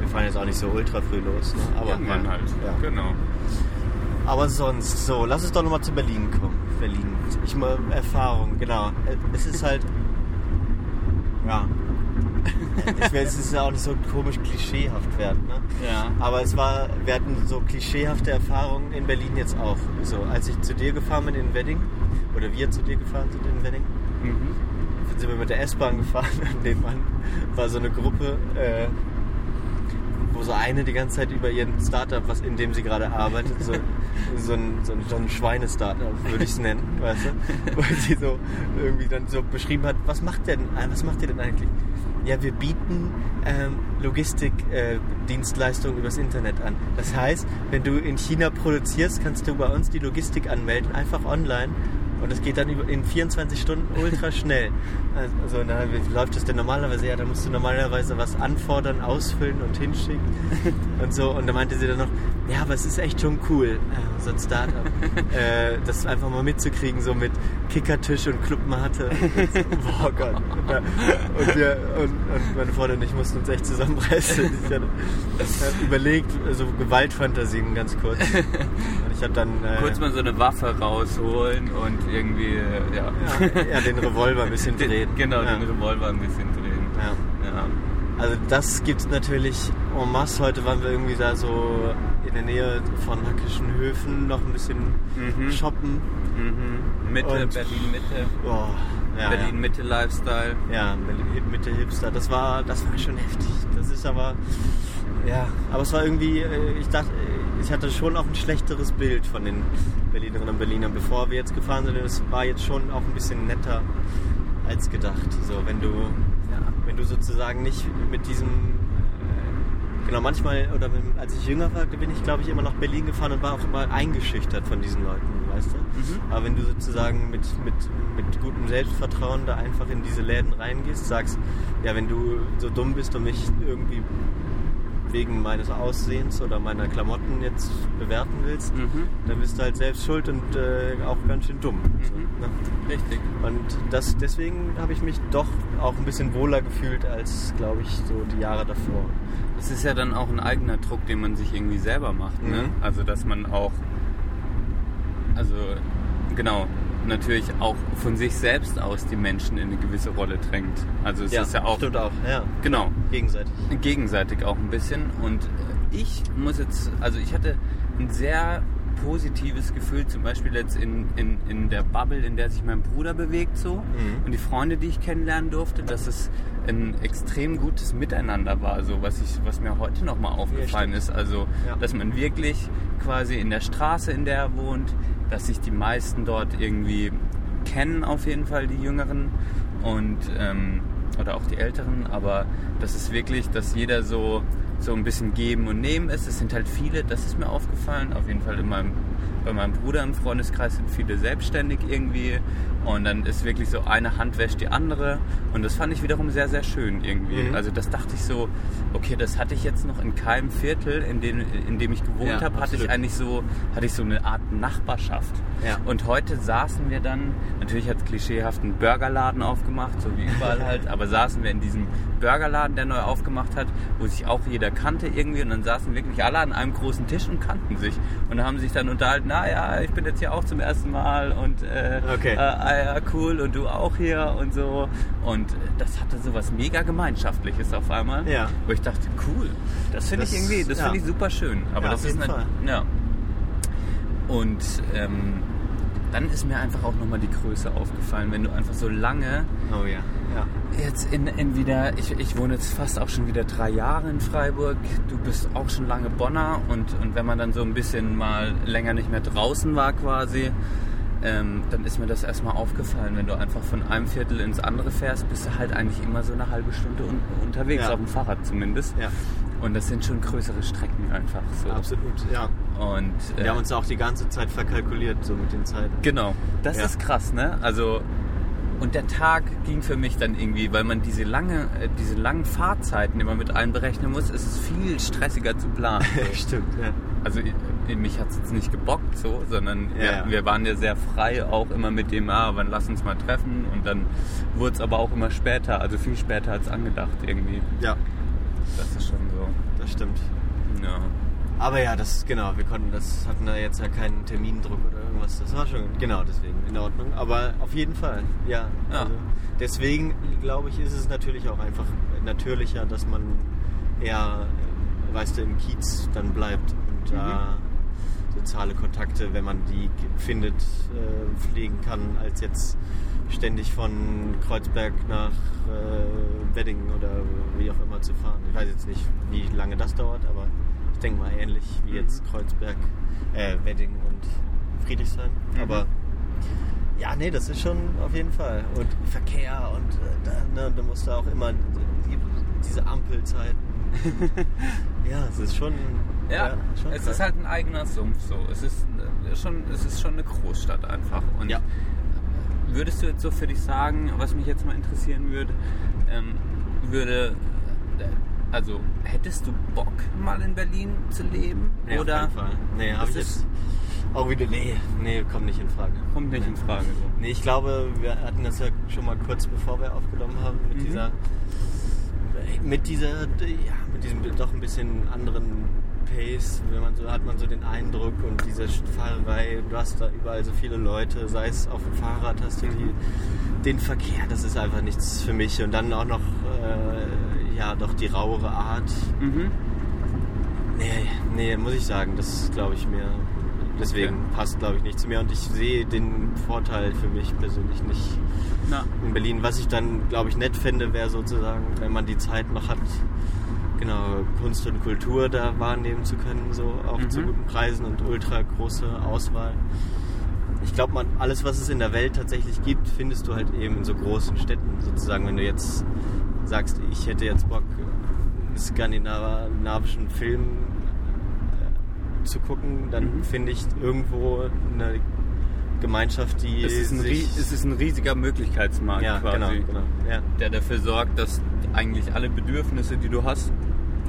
wir fahren jetzt auch nicht so ultra früh los, ne? aber Irgendwann ja, halt. Ja. Genau. Aber sonst, so, lass uns doch nochmal zu Berlin kommen. Berlin. Ich mal Erfahrung, genau. Es ist halt, ja. Ich es ist ja auch nicht so komisch klischeehaft werden, ne? Ja. Aber es war, wir hatten so klischeehafte Erfahrungen in Berlin jetzt auch. So, als ich zu dir gefahren bin in Wedding, oder wir zu dir gefahren sind in Wedding, Mhm. sind wir mit der S-Bahn gefahren und nebenan war so eine Gruppe, äh, wo so eine die ganze Zeit über ihren Startup, was in dem sie gerade arbeitet, so, so ein, so ein, so ein Schweine-Startup, würde ich es nennen, weißt du? Weil sie so irgendwie dann so beschrieben hat, was macht denn, äh, was macht ihr denn eigentlich? Ja, wir bieten ähm, Logistikdienstleistungen übers Internet an. Das heißt, wenn du in China produzierst, kannst du bei uns die Logistik anmelden, einfach online. Und es geht dann in 24 Stunden ultra schnell. Also, na, wie läuft das denn normalerweise? Ja, da musst du normalerweise was anfordern, ausfüllen und hinschicken und so. Und da meinte sie dann noch, ja, aber es ist echt schon cool, äh, so ein Startup. äh, das einfach mal mitzukriegen, so mit Kickertisch und Clubmate. Und so, Boah Gott. Und, da- und, wir, und, und meine Freundin und ich mussten uns echt zusammenreißen. Ich hatte überlegt, so Gewaltfantasien ganz kurz. Und ich hatte dann... Äh, Kurz mal so eine Waffe rausholen und irgendwie, äh, ja. ja, ja, den Revolver ein bisschen drehen. Den, genau, ja. den Revolver ein bisschen drehen. Ja. Ja. Also das gibt's natürlich en masse. Heute waren wir irgendwie da so in der Nähe von Hackischen Höfen noch ein bisschen Mhm. shoppen. Mhm. Mitte, Und- Berlin Mitte. Oh, ja, Berlin Mitte Lifestyle. ja. Mitte Hipster. Das war, das war schon heftig. Das ist aber, ja, aber es war irgendwie, äh, ich dachte, ich hatte schon auch ein schlechteres Bild von den Berlinerinnen und Berlinern, bevor wir jetzt gefahren sind. Es war jetzt schon auch ein bisschen netter als gedacht. So, wenn du, Ja. wenn du sozusagen nicht mit diesem äh, genau manchmal oder wenn, als ich jünger war bin ich glaube ich immer nach Berlin gefahren und war auch immer eingeschüchtert von diesen Leuten weißt du Mhm. aber wenn du sozusagen mit, mit, mit gutem Selbstvertrauen da einfach in diese Läden reingehst sagst ja wenn du so dumm bist und mich irgendwie wegen meines Aussehens oder meiner Klamotten jetzt bewerten willst Mhm. dann bist du halt selbst schuld und äh, auch ganz schön dumm so, Mhm. ne? Richtig. Und das, deswegen habe ich mich doch auch ein bisschen wohler gefühlt als, glaube ich, so die Jahre davor. Das ist ja dann auch ein eigener Druck, den man sich irgendwie selber macht. Ne? Mhm. Also, dass man auch, also genau, natürlich auch von sich selbst aus die Menschen in eine gewisse Rolle drängt. Also es ist ja auch, Stimmt auch, ja. genau, Gegenseitig. gegenseitig auch ein bisschen. Und äh, ich muss jetzt, also ich hatte ein sehr positives Gefühl, zum Beispiel jetzt in, in, in der Bubble, in der sich mein Bruder bewegt so Mhm. und die Freunde, die ich kennenlernen durfte, dass es ein extrem gutes Miteinander war, so was ich, was mir heute nochmal aufgefallen stimmt. ist. Also, Ja. dass man wirklich quasi in der Straße, in der er wohnt, dass sich die meisten dort irgendwie kennen, auf jeden Fall die Jüngeren und ähm, oder auch die Älteren, aber das ist wirklich, dass jeder so so ein bisschen geben und nehmen ist. Es sind halt viele, das ist mir aufgefallen, auf jeden Fall in meinem, bei meinem Bruder im Freundeskreis sind viele selbstständig irgendwie und dann ist wirklich so eine Hand wäscht die andere und das fand ich wiederum sehr, sehr schön irgendwie. Mhm. Also das dachte ich so, okay, das hatte ich jetzt noch in keinem Viertel, in dem, in dem ich gewohnt Ja, habe, hatte ich eigentlich so, hatte ich so eine Art Nachbarschaft. Ja. Und heute saßen wir dann, natürlich hat klischeehaft einen Burgerladen aufgemacht, so wie überall halt, aber saßen wir in diesem Burgerladen, der neu aufgemacht hat, wo sich auch jeder kannte irgendwie und dann saßen wirklich alle an einem großen Tisch und kannten sich und haben sich dann unterhalten, naja, ich bin jetzt hier auch zum ersten Mal und äh, Okay. äh, ja, cool und du auch hier und so und das hatte so was mega gemeinschaftliches auf einmal, Ja. wo ich dachte, cool, das finde ich irgendwie, das ja. finde ich super schön, aber Ja, das ist eine, Fall. ja und ähm, dann ist mir einfach auch nochmal die Größe aufgefallen, wenn du einfach so lange Oh ja. ja. jetzt in, in wieder, ich, ich wohne jetzt fast auch schon wieder drei Jahre in Freiburg, du bist auch schon lange Bonner und, und wenn man dann so ein bisschen mal länger nicht mehr draußen war quasi, ähm, dann ist mir das erstmal aufgefallen, wenn du einfach von einem Viertel ins andere fährst, bist du halt eigentlich immer so eine halbe Stunde un unterwegs, Ja. auf dem Fahrrad zumindest. Ja, Und das sind schon größere Strecken einfach so. absolut. Ja. Und äh, Wir haben uns auch die ganze Zeit verkalkuliert, so mit den Zeiten. Genau, das Ja. ist krass, ne? Also und der Tag ging für mich dann irgendwie, weil man diese lange, äh, diese langen Fahrzeiten immer mit einberechnen muss, ist es viel stressiger zu planen. Stimmt, ja. Also ich- mich hat es jetzt nicht gebockt so, sondern Ja, wir, wir waren ja sehr frei auch immer mit dem, ah, wann lass uns mal treffen und dann wurde es aber auch immer später, also viel später als angedacht irgendwie. Ja, Das ist schon so. das stimmt. Ja. Aber ja, das genau, wir konnten das hatten da jetzt ja keinen Termindruck oder irgendwas. Das war schon genau deswegen in Ordnung. Aber auf jeden Fall, ja. Ja. Also, deswegen glaube ich, ist es natürlich auch einfach natürlicher, dass man eher, weißt du, im Kiez dann bleibt und da soziale Kontakte, wenn man die findet, äh, pflegen kann, als jetzt ständig von Kreuzberg nach äh, Wedding oder wie auch immer zu fahren. Ich weiß jetzt nicht, wie lange das dauert, aber ich denke mal ähnlich wie jetzt Kreuzberg, äh, Wedding und Friedrichshain. Aber ja, nee, das ist schon auf jeden Fall. Und Verkehr und äh, da, ne, da musst du auch immer die, diese Ampelzeiten. ja, es ist schon. Ja, schon es krass. ist halt ein eigener Sumpf so. Es ist äh, schon, es ist schon eine Großstadt einfach. Und Ja. würdest du jetzt so für dich sagen, was mich jetzt mal interessieren würde, ähm, würde, äh, also hättest du Bock mal in Berlin zu leben? Nee, oder auf jeden Fall. Nee, habe ich jetzt auch wieder. Nee, nee, kommt nicht in Frage. kommt nicht in Frage so. Nee, ich glaube, wir hatten das ja schon mal kurz bevor wir aufgenommen haben mit Mhm. dieser mit dieser ja, mit diesem doch ein bisschen anderen Pace, wenn man so hat man so den Eindruck und diese Fahrerei, du hast da überall so viele Leute, sei es auf dem Fahrrad, hast du die, den Verkehr, das ist einfach nichts für mich und dann auch noch äh, ja, doch die rauere Art. Mhm. Nee, nee, muss ich sagen, das glaube ich mir. Deswegen Okay. passt, glaube ich, nicht zu mir und ich sehe den Vorteil für mich persönlich nicht Na, in Berlin. Was ich dann, glaube ich, nett fände, wäre sozusagen, wenn man die Zeit noch hat, genau, Kunst und Kultur da wahrnehmen zu können, so auch Mhm. zu guten Preisen und ultra große Auswahl. Ich glaube, man alles, was es in der Welt tatsächlich gibt, findest du halt eben in so großen Städten. Sozusagen, wenn du jetzt sagst, ich hätte jetzt Bock, einen skandinavischen Film zu gucken, dann Mhm. finde ich irgendwo eine Gemeinschaft, die es ist, ein, es ist ein riesiger Möglichkeitsmarkt ja, quasi, genau, genau. Ja. der dafür sorgt, dass eigentlich alle Bedürfnisse, die du hast,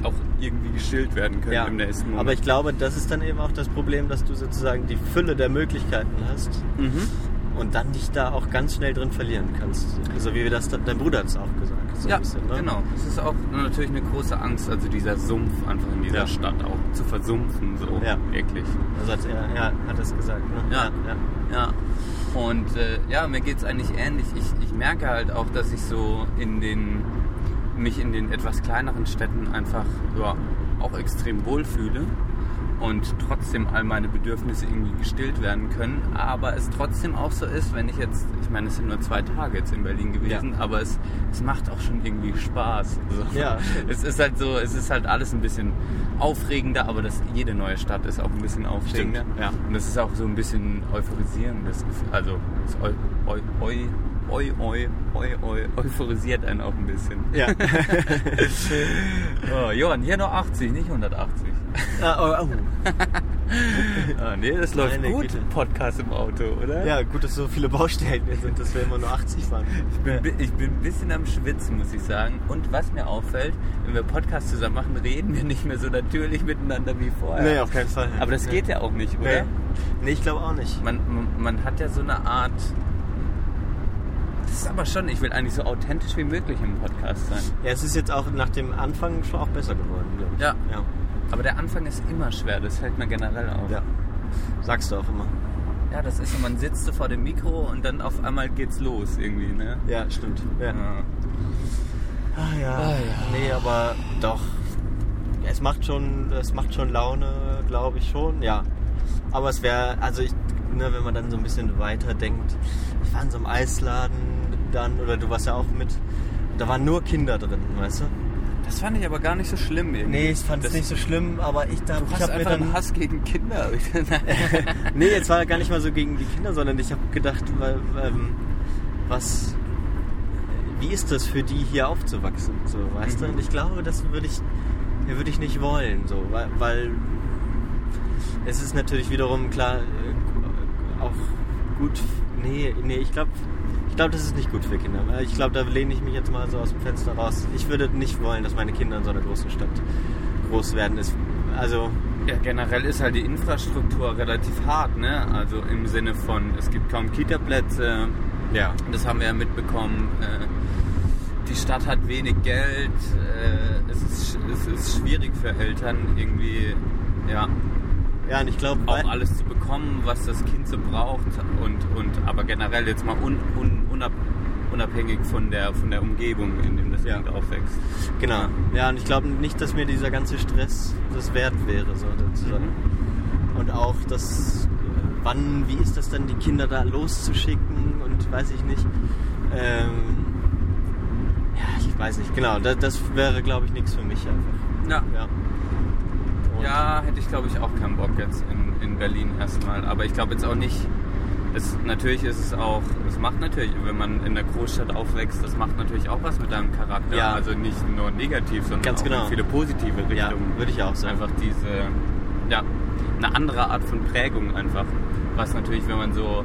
auch irgendwie gestillt werden können Ja, im nächsten Moment. aber ich glaube, das ist dann eben auch das Problem, dass du sozusagen die Fülle der Möglichkeiten hast mhm. Und dann dich da auch ganz schnell drin verlieren kannst. So wie wir das, dein Bruder hat es auch gesagt. So ja, bisschen, ne? genau. Es ist auch natürlich eine große Angst, also dieser Sumpf einfach in dieser Ja. Stadt auch zu versumpfen, so Ja. wirklich. Also hat er, ja, hat es gesagt. Ne? Ja. ja. Ja. Und äh, ja, mir geht es eigentlich ähnlich. Ich, ich merke halt auch, dass ich so in den mich in den etwas kleineren Städten einfach ja, auch extrem wohlfühle und trotzdem all meine Bedürfnisse irgendwie gestillt werden können. Aber es trotzdem auch so ist, wenn ich jetzt, ich meine, es sind nur zwei Tage jetzt in Berlin gewesen, Ja. aber es, es macht auch schon irgendwie Spaß. So. Ja, es ist halt so, es ist halt alles ein bisschen aufregender, aber das, jede neue Stadt ist auch ein bisschen aufregender. Stimmt, ja. Und das ist auch so ein bisschen euphorisierendes Gefühl. Also es eu, eu, eu, eu, eu, eu, eu, euphorisiert einen auch ein bisschen. Ja. Oh, Johann, hier nur 80, nicht 180. ah, oh, oh. Ah, nee, das läuft Meine gut, Güte. Podcast im Auto, oder? ja, gut, dass so viele Baustellen hier sind, dass wir immer nur 80 fahren. Ich bin, bi- ich bin ein bisschen am Schwitzen, muss ich sagen. Und was mir auffällt, wenn wir Podcast zusammen machen, reden wir nicht mehr so natürlich miteinander wie vorher. Nee, auf keinen Fall. Aber das nee. geht ja auch nicht, oder? Nee, nee ich glaube auch nicht. Man, man, man hat ja so eine Art, Das ist aber schon, ich will eigentlich so authentisch wie möglich im Podcast sein. Ja, es ist jetzt auch nach dem Anfang schon auch besser geworden, glaube ich. Ja. ja. Aber der Anfang ist immer schwer, das fällt mir generell auf. Ja. Sagst du auch immer. Ja, das ist so, man sitzt so vor dem Mikro und dann auf einmal geht's los irgendwie, ne? Ja, stimmt. Ja. Ja. Ah ja. Ah, ja. Nee, aber doch. Es macht schon, es macht schon Laune, glaube ich schon, ja. Aber es wäre, also ich, ne, wenn man dann so ein bisschen weiter denkt, ich war in so einem Eisladen dann, oder du warst ja auch mit, da waren nur Kinder drin, weißt du? Das fand ich aber gar nicht so schlimm irgendwie. Nee, ich fand es nicht so schlimm, aber ich da, Du ich hast habe mir einfach dann einen Hass gegen Kinder. nee, jetzt war gar nicht mal so gegen die Kinder, sondern ich habe gedacht, ähm, was, wie ist das für die hier aufzuwachsen, so, weißt du? Mhm. Und ich glaube, das würde ich, würde ich nicht wollen, so, weil, weil es ist natürlich wiederum klar äh, auch gut. Nee, nee, ich glaube, glaube, das ist nicht gut für Kinder. Ich glaube, da lehne ich mich jetzt mal so aus dem Fenster raus. Ich würde nicht wollen, dass meine Kinder in so einer großen Stadt groß werden. Ist, also Ja, generell ist halt die Infrastruktur relativ hart, ne? Also im Sinne von, es gibt kaum Kita-Plätze, ja, das haben wir ja mitbekommen. Äh, die Stadt hat wenig Geld, äh, es, ist, es ist schwierig für Eltern irgendwie, ja, ja, und ich glaube, auch alles zu bekommen, was das Kind so braucht und, und aber generell jetzt mal un, un, unab, unabhängig von der, von der Umgebung, in dem das Ja. Kind aufwächst. Genau. Ja, und ich glaube nicht, dass mir dieser ganze Stress das wert wäre, so sozusagen. Und auch das, wann, wie ist das dann, die Kinder da loszuschicken und weiß ich nicht. Ähm, ja, ich weiß nicht, genau. Das, das wäre, glaube ich, nichts für mich einfach. Ja. Ja. Ja, hätte ich glaube ich auch keinen Bock jetzt in, in Berlin erstmal. Aber ich glaube jetzt auch nicht. Es, natürlich ist es auch, es macht natürlich, wenn man in der Großstadt aufwächst, das macht natürlich auch was mit deinem Charakter. Ja. Also nicht nur negativ, sondern Ganz auch genau. in viele positive Richtungen. Ja, würde ich auch sagen. Einfach diese, ja, eine andere Art von Prägung einfach. Was natürlich, wenn man so,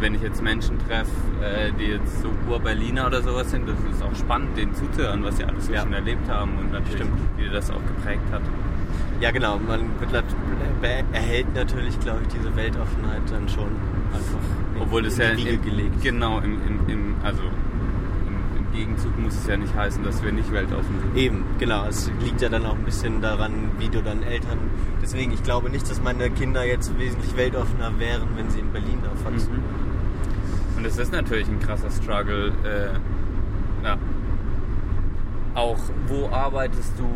wenn ich jetzt Menschen treffe, äh, die jetzt so Ur-Berliner oder sowas sind, das ist auch spannend, denen zuzuhören, was sie alles so Ja. schon erlebt haben und natürlich, Stimmt. wie das auch geprägt hat. Ja, genau. Man wird, erhält natürlich, glaube ich, diese Weltoffenheit dann schon einfach in, Obwohl das in ja die Wiege im, gelegt. Genau, im, im, im, also im, im Gegenzug muss es ja nicht heißen, dass wir nicht weltoffen sind. Eben, genau. Es liegt ja dann auch ein bisschen daran, wie du dann Eltern. Deswegen, ich glaube nicht, dass meine Kinder jetzt wesentlich weltoffener wären, wenn sie in Berlin aufwachsen. Mhm. Und es ist natürlich ein krasser Struggle. Äh, ja. Auch wo arbeitest du?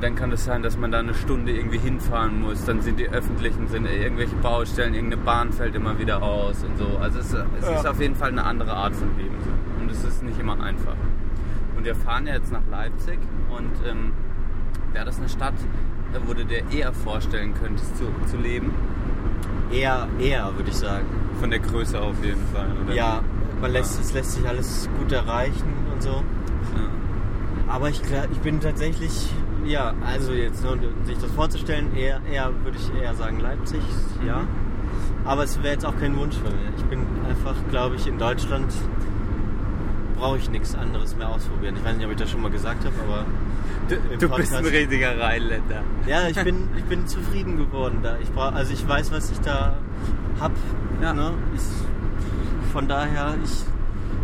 Dann kann es sein, dass man da eine Stunde irgendwie hinfahren muss. Dann sind die öffentlichen, sind irgendwelche Baustellen, irgendeine Bahn fällt immer wieder aus und so. Also es, es Ja. ist auf jeden Fall eine andere Art von Leben. Und es ist nicht immer einfach. Und wir fahren ja jetzt nach Leipzig und ähm, wäre das eine Stadt, wo du dir eher vorstellen könntest zu, zu leben? Eher, eher, würde ich sagen. Von der Größe auf jeden Fall. Oder? Ja, man lässt, es lässt sich alles gut erreichen und so. Ja. Aber ich, ich bin tatsächlich, ja, also jetzt, ne, sich das vorzustellen, eher, eher würde ich eher sagen Leipzig, ja. Aber es wäre jetzt auch kein Wunsch von mir. Ich bin einfach, glaube ich, in Deutschland brauche ich nichts anderes mehr ausprobieren. Ich weiß nicht, ob ich das schon mal gesagt habe, aber Du, im du bist ein riesiger Rheinländer. ja, ich bin, ich bin zufrieden geworden da. Ich brauch, also ich weiß, was ich da hab. Ja. Ne? Ich, von daher, ich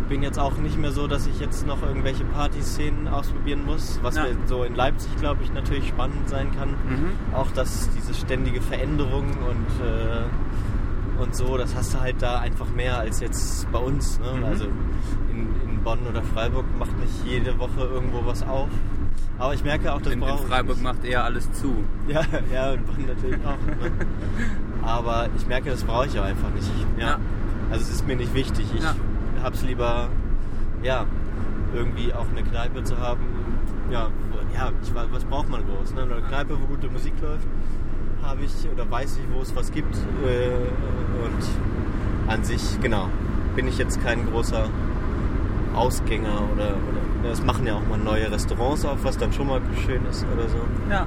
bin jetzt auch nicht mehr so, dass ich jetzt noch irgendwelche Partyszenen ausprobieren muss, was Ja. so in Leipzig, glaube ich, natürlich spannend sein kann. Mhm. Auch dass diese ständige Veränderung und, äh, und so, das hast du halt da einfach mehr als jetzt bei uns. Ne? Mhm. Also in, in Bonn oder Freiburg macht nicht jede Woche irgendwo was auf. Aber ich merke auch, das In, in brauche Freiburg macht eher alles zu. Ja, ja, und Bonn natürlich auch. Ne? Aber ich merke, das brauche ich auch einfach nicht. Ja. Ja. Also es ist mir nicht wichtig. Ich Ja. Hab's lieber, ja, irgendwie auch eine Kneipe zu haben. Ja, ja ich, wa- was braucht man groß? Ne? Eine Kneipe, wo gute Musik läuft, habe ich oder weiß ich, wo es was gibt. Äh, und an sich, genau, bin ich jetzt kein großer Ausgänger oder, oder es machen ja auch mal neue Restaurants auf, was dann schon mal schön ist oder so. Ja.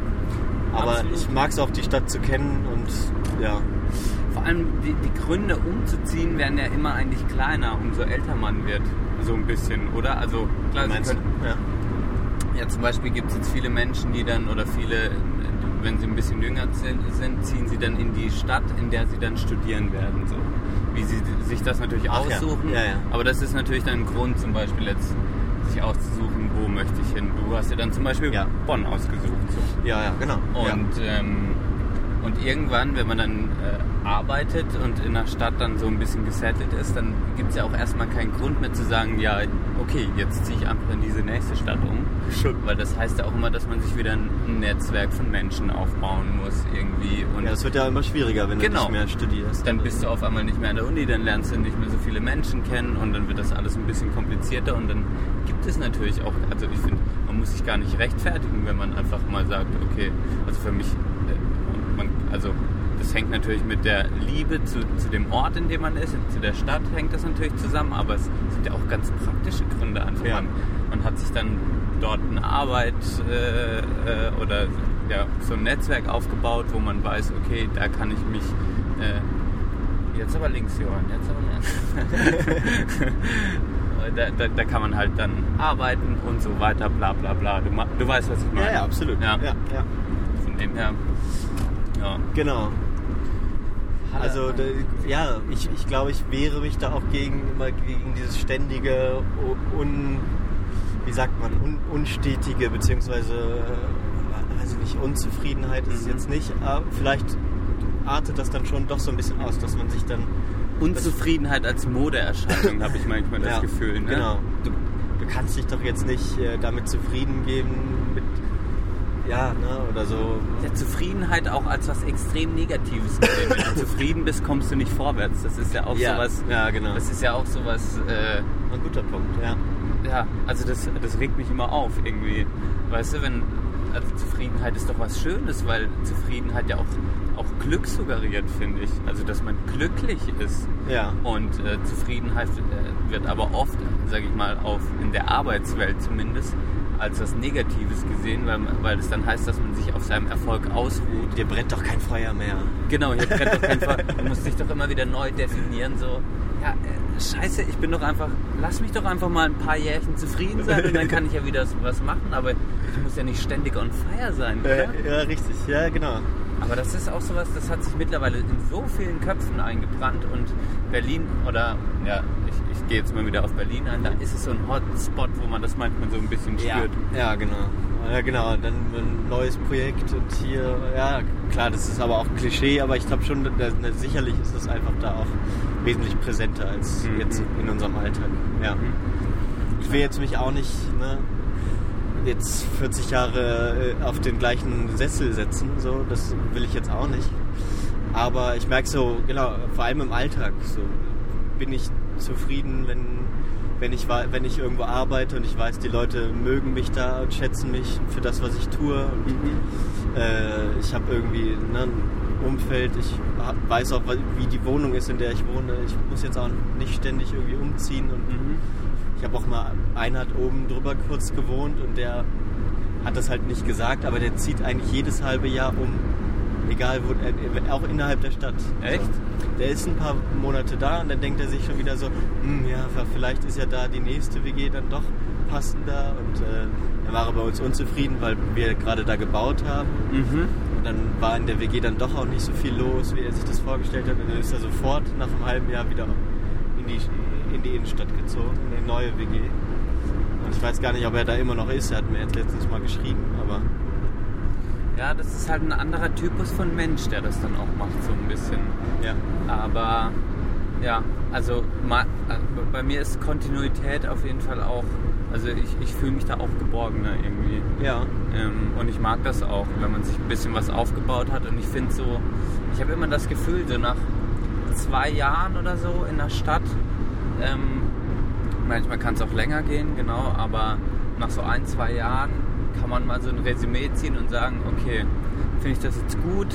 Aber Absolut. ich mag es auch, die Stadt zu kennen und ja. Vor allem die, die Gründe umzuziehen werden ja immer eigentlich kleiner, umso älter man wird. So ein bisschen, oder? Also klar, Meinst können, Ja. ja zum Beispiel gibt es jetzt viele Menschen, die dann oder viele, wenn sie ein bisschen jünger sind, ziehen sie dann in die Stadt, in der sie dann studieren werden. So. wie sie sich das natürlich Ach aussuchen. Ja, ja. Aber das ist natürlich dann ein Grund, zum Beispiel jetzt sich auszusuchen, wo möchte ich hin. Du hast ja dann zum Beispiel. Bonn ausgesucht. So. Ja, ja, genau. Und, ähm, und irgendwann, wenn man dann äh, arbeitet und in der Stadt dann so ein bisschen gesettelt ist, dann gibt es ja auch erstmal keinen Grund mehr zu sagen, ja, okay, jetzt ziehe ich einfach in diese nächste Stadt um. Schon. Weil das heißt ja auch immer, dass man sich wieder ein Netzwerk von Menschen aufbauen muss irgendwie. Und ja, das wird ja immer schwieriger, wenn Genau. du nicht mehr studierst. dann bist du auf einmal nicht mehr an der Uni, dann lernst du nicht mehr so viele Menschen kennen und dann wird das alles ein bisschen komplizierter und dann gibt es natürlich auch, also ich finde, man muss sich gar nicht rechtfertigen, wenn man einfach mal sagt, okay, also für mich, also das hängt natürlich mit der Liebe zu, zu dem Ort, in dem man ist, zu der Stadt hängt das natürlich zusammen, aber es sind ja auch ganz praktische Gründe. Also Ja. man, man hat sich dann dort eine Arbeit äh, äh, oder ja, so ein Netzwerk aufgebaut, wo man weiß, okay, da kann ich mich äh, jetzt aber links, Johann, jetzt aber links. da, da, da kann man halt dann arbeiten und so weiter, bla bla bla. Du, du weißt, was ich meine. ja, ja, absolut. Ja. ja, ja. Von dem her, ja. Genau. Also da, ja, ich, ich glaube, ich wehre mich da auch gegen immer gegen dieses ständige un, wie sagt man, un, unstetige beziehungsweise äh, ich nicht, Unzufriedenheit ist es Mhm. jetzt nicht, aber vielleicht artet das dann schon doch so ein bisschen aus, dass man sich dann Unzufriedenheit als Modeerscheinung habe ich manchmal das Ja, Gefühl. Ne? Genau. Du, du kannst dich doch jetzt nicht äh, damit zufrieden geben mit ja, ne, oder so. Ja, Zufriedenheit auch als was extrem Negatives gesehen. Wenn du zufrieden bist, kommst du nicht vorwärts. Das ist ja auch ja, sowas. ja, genau. Das ist ja auch sowas. Äh, ein guter Punkt, ja. ja, also das, das regt mich immer auf irgendwie. Weißt du, wenn also Zufriedenheit ist doch was Schönes, weil Zufriedenheit ja auch, auch Glück suggeriert, finde ich. Also dass man glücklich ist. Ja. Und äh, Zufriedenheit äh, wird aber oft, sage ich mal, auf, in der Arbeitswelt zumindest, als was Negatives gesehen, weil, man- weil es dann heißt, dass man sich auf seinem Erfolg ausruht. Dir brennt doch kein Feuer mehr. Genau, hier brennt doch kein Feuer. Du musst dich doch immer wieder neu definieren, so, ja, äh, scheiße, ich bin doch einfach, lass mich doch einfach mal ein paar Jährchen zufrieden sein und dann kann ich ja wieder was machen, aber ich muss ja nicht ständig on fire sein, oder? Äh, ja, richtig. Ja, genau. Aber das ist auch sowas, das hat sich mittlerweile in so vielen Köpfen eingebrannt und Berlin, oder ja, ich gehe jetzt mal wieder auf Berlin ein, da ist es so ein Hotspot, wo man das manchmal so ein bisschen spürt. Ja, genau. Ja, genau. Dann ein neues Projekt und hier, ja, klar, das ist aber auch ein Klischee, aber ich glaube schon, dass, dass, sicherlich ist es einfach da auch wesentlich präsenter als Mhm. jetzt in unserem Alltag. Ja. Ich will jetzt mich auch nicht, ne, jetzt 40 Jahre äh, auf den gleichen Sessel setzen, so, das will ich jetzt auch nicht. Aber ich merke so, genau, vor allem im Alltag, so bin ich zufrieden, wenn, wenn, ich, wenn ich irgendwo arbeite und ich weiß, die Leute mögen mich da und schätzen mich für das, was ich tue. Und, äh, ich habe irgendwie ne, ein Umfeld, ich weiß auch, wie die Wohnung ist, in der ich wohne. Ich muss jetzt auch nicht ständig irgendwie umziehen. Und Mhm. ich habe auch mal, einer hat oben drüber kurz gewohnt und der hat das halt nicht gesagt, aber der zieht eigentlich jedes halbe Jahr um. Egal wo, äh, auch innerhalb der Stadt. Echt? So. Der ist ein paar Monate da und dann denkt er sich schon wieder so, hm, ja, vielleicht ist ja da die nächste WG dann doch passender und äh, dann war er bei uns unzufrieden, weil wir gerade da gebaut haben. Mhm. Und dann war in der WG dann doch auch nicht so viel los, wie er sich das vorgestellt hat. Und dann ist er sofort nach einem halben Jahr wieder in die, in die Innenstadt gezogen, in eine neue WG. Und ich weiß gar nicht, ob er da immer noch ist. Er hat mir jetzt letztens mal geschrieben, aber Ja, das ist halt ein anderer Typus von Mensch, der das dann auch macht, so ein bisschen. ja. Aber ja, also äh, bei mir ist Kontinuität auf jeden Fall auch, also ich, ich fühle mich da auch geborgener irgendwie. Ja. Ähm, und ich mag das auch, wenn man sich ein bisschen was aufgebaut hat. Und ich finde so, ich habe immer das Gefühl, so nach zwei Jahren oder so in der Stadt, ähm, manchmal kann es auch länger gehen, genau, aber nach so ein, zwei Jahren kann man mal so ein Resümee ziehen und sagen, okay, finde ich das jetzt gut,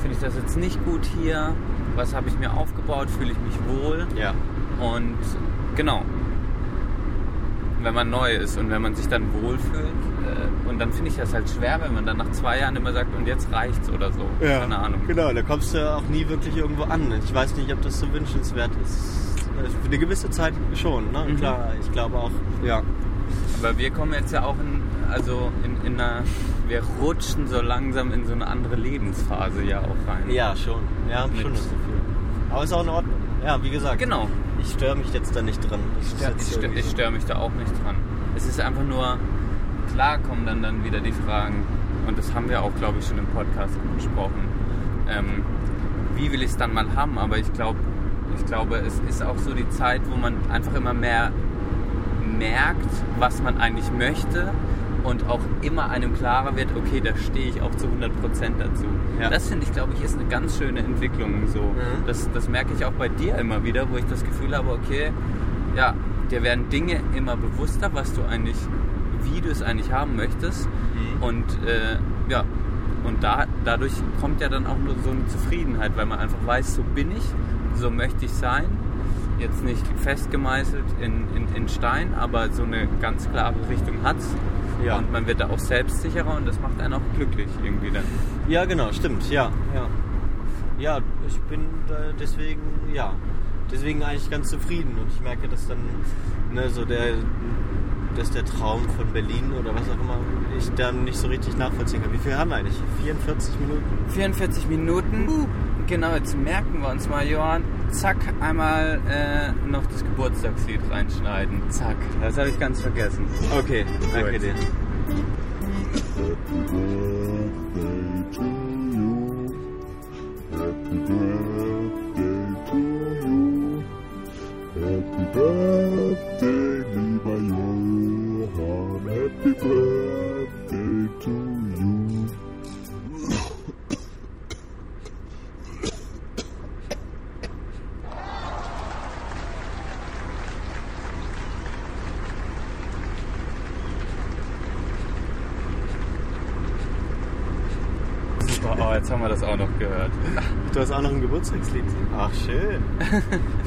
finde ich das jetzt nicht gut hier, was habe ich mir aufgebaut, fühle ich mich wohl. Ja. Und genau. Wenn man neu ist und wenn man sich dann wohlfühlt. Äh, und dann finde ich das halt schwer, wenn man dann nach zwei Jahren immer sagt, und jetzt reicht's oder so. Keine Ahnung. Genau, da kommst du auch nie wirklich irgendwo an. Ich weiß nicht, ob das so wünschenswert ist. Äh, Für eine gewisse Zeit schon, ne? Mhm. Klar, ich glaube auch. Ja. Aber wir kommen jetzt ja auch in, also in, in einer, wir rutschen so langsam in so eine andere Lebensphase ja auch rein. Ja, schon. Ja, Mit- schon das Gefühl. Aber ist auch in Ordnung. Ja, wie gesagt. Genau. Ich störe mich jetzt da nicht dran. Ich störe ich stör, irgendwie ich mich da auch nicht dran. Es ist einfach nur, klar kommen dann, dann wieder die Fragen, und das haben wir auch, glaube ich, schon im Podcast besprochen. Ähm, wie will ich es dann mal haben? Aber ich glaube, ich glaube, es ist auch so die Zeit, wo man einfach immer mehr merkt, was man eigentlich möchte und auch immer einem klarer wird, okay, da stehe ich auch zu 100% dazu. Ja. Das finde ich, glaube ich, ist eine ganz schöne Entwicklung. So. Mhm. Das, das merke ich auch bei dir immer wieder, wo ich das Gefühl habe, okay, ja, dir werden Dinge immer bewusster, was du eigentlich, wie du es eigentlich haben möchtest. Mhm. Und äh, ja, und da, dadurch kommt ja dann auch nur so eine Zufriedenheit, weil man einfach weiß, so bin ich, so möchte ich sein. Jetzt nicht festgemeißelt in, in, in Stein, aber so eine ganz klare Richtung hat's. Ja. Und man wird da auch selbstsicherer und das macht einen auch glücklich irgendwie dann. Ja, genau, stimmt, ja, ja. Ja, ich bin deswegen, ja, deswegen eigentlich ganz zufrieden und ich merke, dass dann, ne, so der, dass der Traum von Berlin oder was auch immer, ich dann nicht so richtig nachvollziehen kann. Wie viel haben wir eigentlich? 44 Minuten? 44 Minuten. Genau, jetzt merken wir uns mal, Johann. Zack, einmal äh, noch das Geburtstagslied reinschneiden. Zack. Das habe ich ganz vergessen. Okay, danke Gut. dir. Happy birthday, lieber Johann. Happy birthday to you. Super, oh, jetzt haben wir das auch noch gehört. Du hast auch noch ein Geburtstagslied. Ach, schön.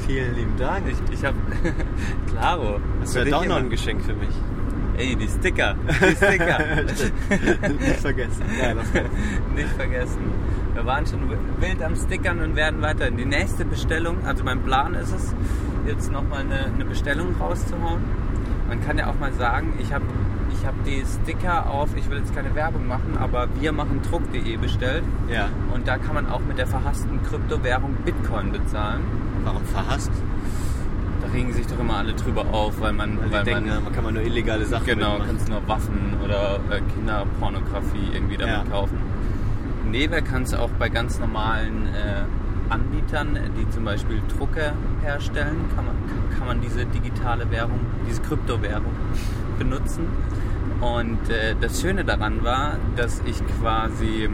Vielen lieben Dank. Ich, ich habe, klaro. Hast du ja doch noch ein Geschenk für mich. Ey, die Sticker. Die Sticker. Nicht vergessen. Ja, das kann Nicht vergessen. Wir waren schon wild am Stickern und werden weiter. Die nächste Bestellung, also mein Plan ist es, jetzt nochmal eine, eine Bestellung rauszuhauen. Man kann ja auch mal sagen, ich habe ich hab die Sticker auf, ich will jetzt keine Werbung machen, aber wir machen Druck.de bestellt. Ja. Und da kann man auch mit der verhassten Kryptowährung Bitcoin bezahlen. Warum verhasst? Regen sich doch immer alle drüber auf, weil man, Weil, weil denken, man man kann man nur illegale Sachen Genau, kannst nur Waffen oder äh, Kinderpornografie irgendwie damit Ja. kaufen. Nee, wer kann es auch bei ganz normalen äh, Anbietern, die zum Beispiel Drucker herstellen, kann man, kann man diese digitale Währung, diese Kryptowährung benutzen. Und äh, das Schöne daran war, dass ich quasi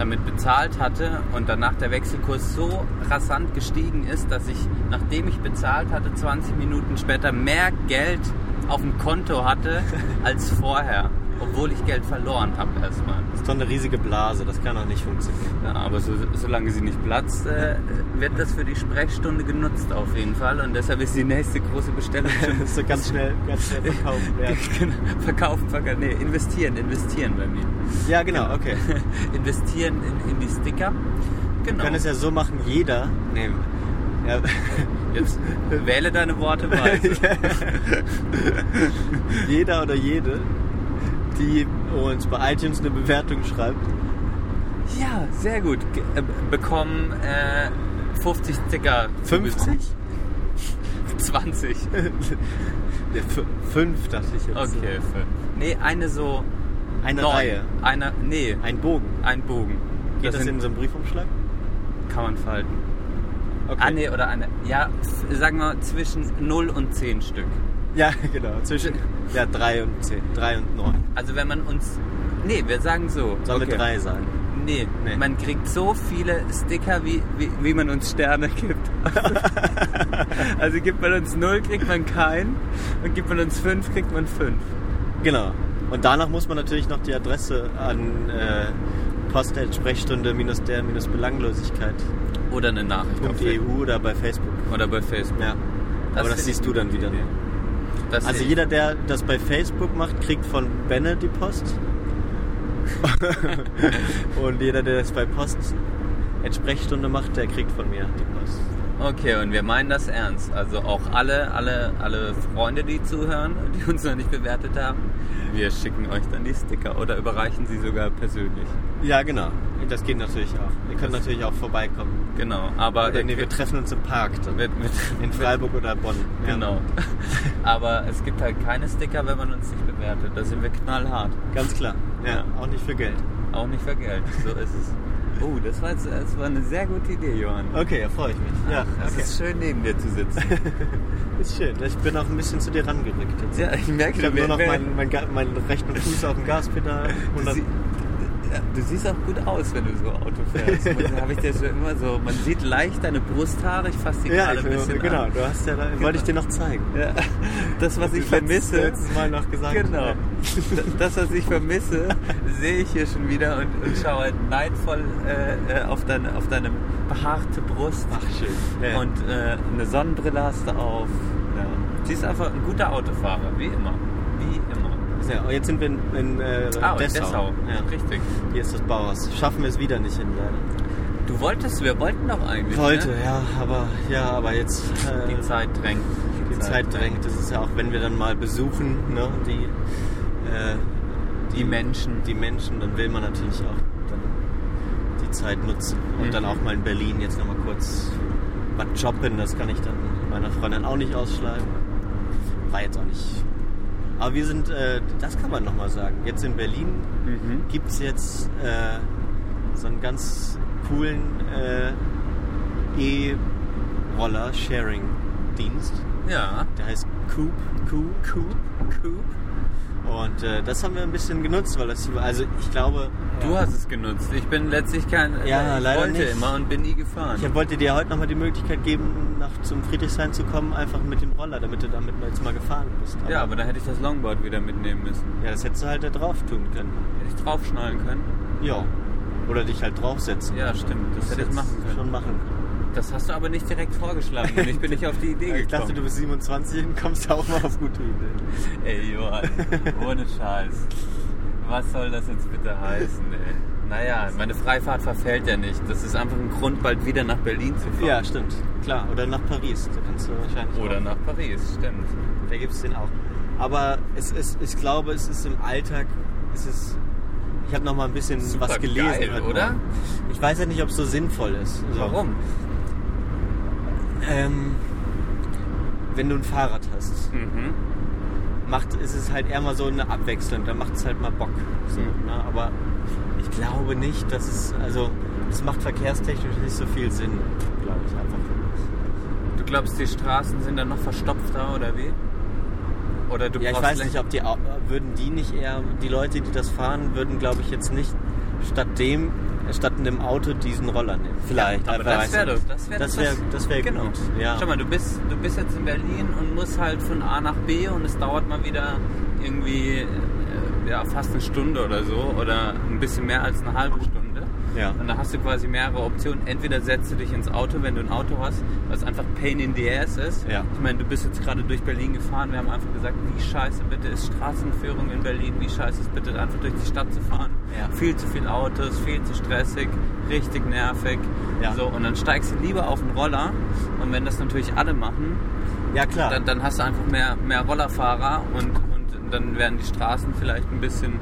damit bezahlt hatte und danach der Wechselkurs so rasant gestiegen ist, dass ich, nachdem ich bezahlt hatte, 20 Minuten später mehr Geld auf dem Konto hatte als vorher, obwohl ich Geld verloren habe erstmal. Das ist doch eine riesige Blase, das kann doch nicht funktionieren. Ja, aber so, solange sie nicht platzt, äh, wird das für die Sprechstunde genutzt auf jeden Fall und deshalb ist die nächste große Bestellung schon so ganz schnell, ganz schnell verkaufen. Ja, Genau, verkaufen, verkaufen, nee, investieren, investieren bei mir. ja genau, okay. investieren in, in die Sticker. Wir Genau. können es ja so machen, jeder. Nee, ja, Jetzt wähle deine Worte weise. jeder oder jede, die uns bei iTunes eine Bewertung schreibt, Ja, sehr gut. Äh, bekommen äh, 50 Sticker. 50? 20. Ja, f- fünf dachte ich jetzt. Okay, fünf. Nee, eine so. Eine neun. Reihe. Eine, nee, Ein Bogen. ein Bogen. Geht das, sind, in so einem Briefumschlag? kann man falten. Okay. Ah, nee, oder eine. Ja, sagen wir zwischen 0 und 10 Stück. Ja, genau. Zwischen ja, drei und zehn. Drei und neun. Also wenn man uns. Nee, wir sagen so. Sollen okay. wir drei sagen? Nee, Nee. man kriegt so viele Sticker, wie, wie, wie man uns Sterne gibt. also gibt man uns 0, kriegt man keinen. Und gibt man uns 5, kriegt man 5. Genau. Und danach muss man natürlich noch die Adresse an äh, Post-Sprechstunde minus der minus Belanglosigkeit. Oder eine Nachricht auf .eu oder bei Facebook. Oder bei Facebook. Ja. Aber das siehst du dann wieder. Idee. Das Also jeder, der das bei Facebook macht, kriegt von Benne die Post. Und jeder, der das bei Post Sprechstunde macht, der kriegt von mir die Post. Okay, und wir meinen das ernst. Also auch alle, alle, alle Freunde, die zuhören, die uns noch nicht bewertet haben, wir schicken euch dann die Sticker oder überreichen sie sogar persönlich. Ja, genau. Das geht natürlich auch. Ihr könnt natürlich auch vorbeikommen. Genau, aber Oder nee, wir treffen uns im Park dann. wir, wir, In Freiburg oder Bonn. Ja. Genau. Aber es gibt halt keine Sticker, wenn man uns nicht bewertet. Da sind wir knallhart. Ganz klar. Ja, Ja. auch nicht für Geld. Auch nicht für Geld. So ist es. Oh, das war, jetzt, das war eine sehr gute Idee, Johann. Okay, ja, freue ich mich. Ja, Es okay. ist schön, neben dir zu sitzen. ist schön. Ich bin auch ein bisschen zu dir rangerückt jetzt. ja, ich merke Ich habe nur noch meinen, meinen, Ga- meinen rechten Fuß auf dem Gaspedal. Du, 100 sie, ja, du siehst auch gut aus, wenn du so Auto fährst. ja. habe ich dir schon immer so. Man sieht leicht deine Brusthaare. Ich fasse die ja, gerade ich, ein bisschen genau. an. Du hast ja da, wollte ich dir noch zeigen. Ja. Das, was ich vermisse. Letztes Mal noch gesagt. Genau. Das, was ich vermisse, sehe ich hier schon wieder und, und schaue neidvoll äh, äh, auf, deine, auf deine behaarte Brust. Ach, schön. Ja. Und äh, eine Sonnenbrille hast du auf. Ja. Siehst einfach ein guter Autofahrer, wie immer. Wie immer. Ja, und jetzt sind wir in, in äh, Ah, Dessau. Dessau. Ja. Richtig. Hier ist das Bauhaus. Schaffen wir es wieder nicht hin, leider. Du wolltest, wir wollten doch eigentlich. Wollte, Ne? ja, aber ja, aber jetzt äh, Die Zeit drängt. die Zeit drängt. Das ist ja auch, wenn wir dann mal besuchen, ne, die, äh, Die Menschen. die Menschen, dann will man natürlich auch dann die Zeit nutzen und Mhm. dann auch mal in Berlin jetzt nochmal kurz was shoppen. Das kann ich dann meiner Freundin auch nicht ausschlagen. War jetzt auch nicht. Aber wir sind, äh, das kann man nochmal sagen. Jetzt in Berlin Mhm. gibt es jetzt äh, so einen ganz coolen äh, E-Roller-Sharing-Dienst. Ja. Der heißt Coop, Coop, Coop, Coop. Und äh, das haben wir ein bisschen genutzt, weil das, also ich glaube, Du hast es genutzt. Ich bin letztlich kein. Ja, ich leider wollte nicht. immer und bin nie gefahren. ich wollte dir heute nochmal die Möglichkeit geben, nach zum Friedrichshain zu kommen, einfach mit dem Roller, damit du damit jetzt mal gefahren bist. ja, aber da hätte ich das Longboard wieder mitnehmen müssen. ja, das hättest du halt da drauf tun können. Hätte ich draufschnallen können. Ja. Oder dich halt draufsetzen. Ja, stimmt. Das hätte ich hättest machen du können. Schon machen können. Das hast du aber nicht direkt vorgeschlagen und ich bin nicht auf die Idee Ich gekommen. dachte, du bist 27 und kommst auch mal auf gute Ideen. Ey, Johann, ohne Scheiß. Was soll das jetzt bitte heißen, ey? Naja, meine Freifahrt verfällt ja nicht. Das ist einfach ein Grund, bald wieder nach Berlin zu fahren. Ja, stimmt. Klar. Oder nach Paris. Da kannst du wahrscheinlich Oder auch. nach Paris, stimmt. Da gibt es den auch. Aber es ist, ich glaube, es ist im Alltag, es ist, ich habe noch mal ein bisschen Super was gelesen. geil, oder? Ich weiß ja nicht, ob es so sinnvoll ist. So, Warum? Ähm, wenn du ein Fahrrad hast, Mhm. macht, ist es halt eher mal so eine Abwechslung. Da macht es halt mal Bock. So, Mhm. ne? Aber ich glaube nicht, dass es, also, es macht verkehrstechnisch nicht so viel Sinn, glaube ich einfach. Du glaubst, die Straßen sind dann noch verstopfter oder wie? Oder du Ja, ich brauchst weiß nicht, ob die würden die nicht eher, die Leute, die das fahren, würden, glaube ich, jetzt nicht statt dem, statt in dem Auto diesen Roller nehmen. Vielleicht. aber einfach, das wäre das wäre Das wäre, das wäre genau. gut. Ja. Schau mal, du bist, du bist jetzt in Berlin und musst halt von A nach B und es dauert mal wieder irgendwie äh, ja, fast eine Stunde oder so oder ein bisschen mehr als eine halbe Stunde. Ja. Und da hast du quasi mehrere Optionen. Entweder setzt du dich ins Auto, wenn du ein Auto hast, was einfach Pain in the Ass ist. Ja. Ich meine, du bist jetzt gerade durch Berlin gefahren. Wir haben einfach gesagt, wie scheiße bitte ist Straßenführung in Berlin, wie scheiße ist bitte einfach durch die Stadt zu fahren. Ja. Viel zu viele Autos, viel zu stressig, richtig nervig. Ja. So, und dann steigst du lieber auf den Roller. Und wenn das natürlich alle machen, ja, klar. dann, dann hast du einfach mehr, mehr Rollerfahrer und, und dann werden die Straßen vielleicht ein bisschen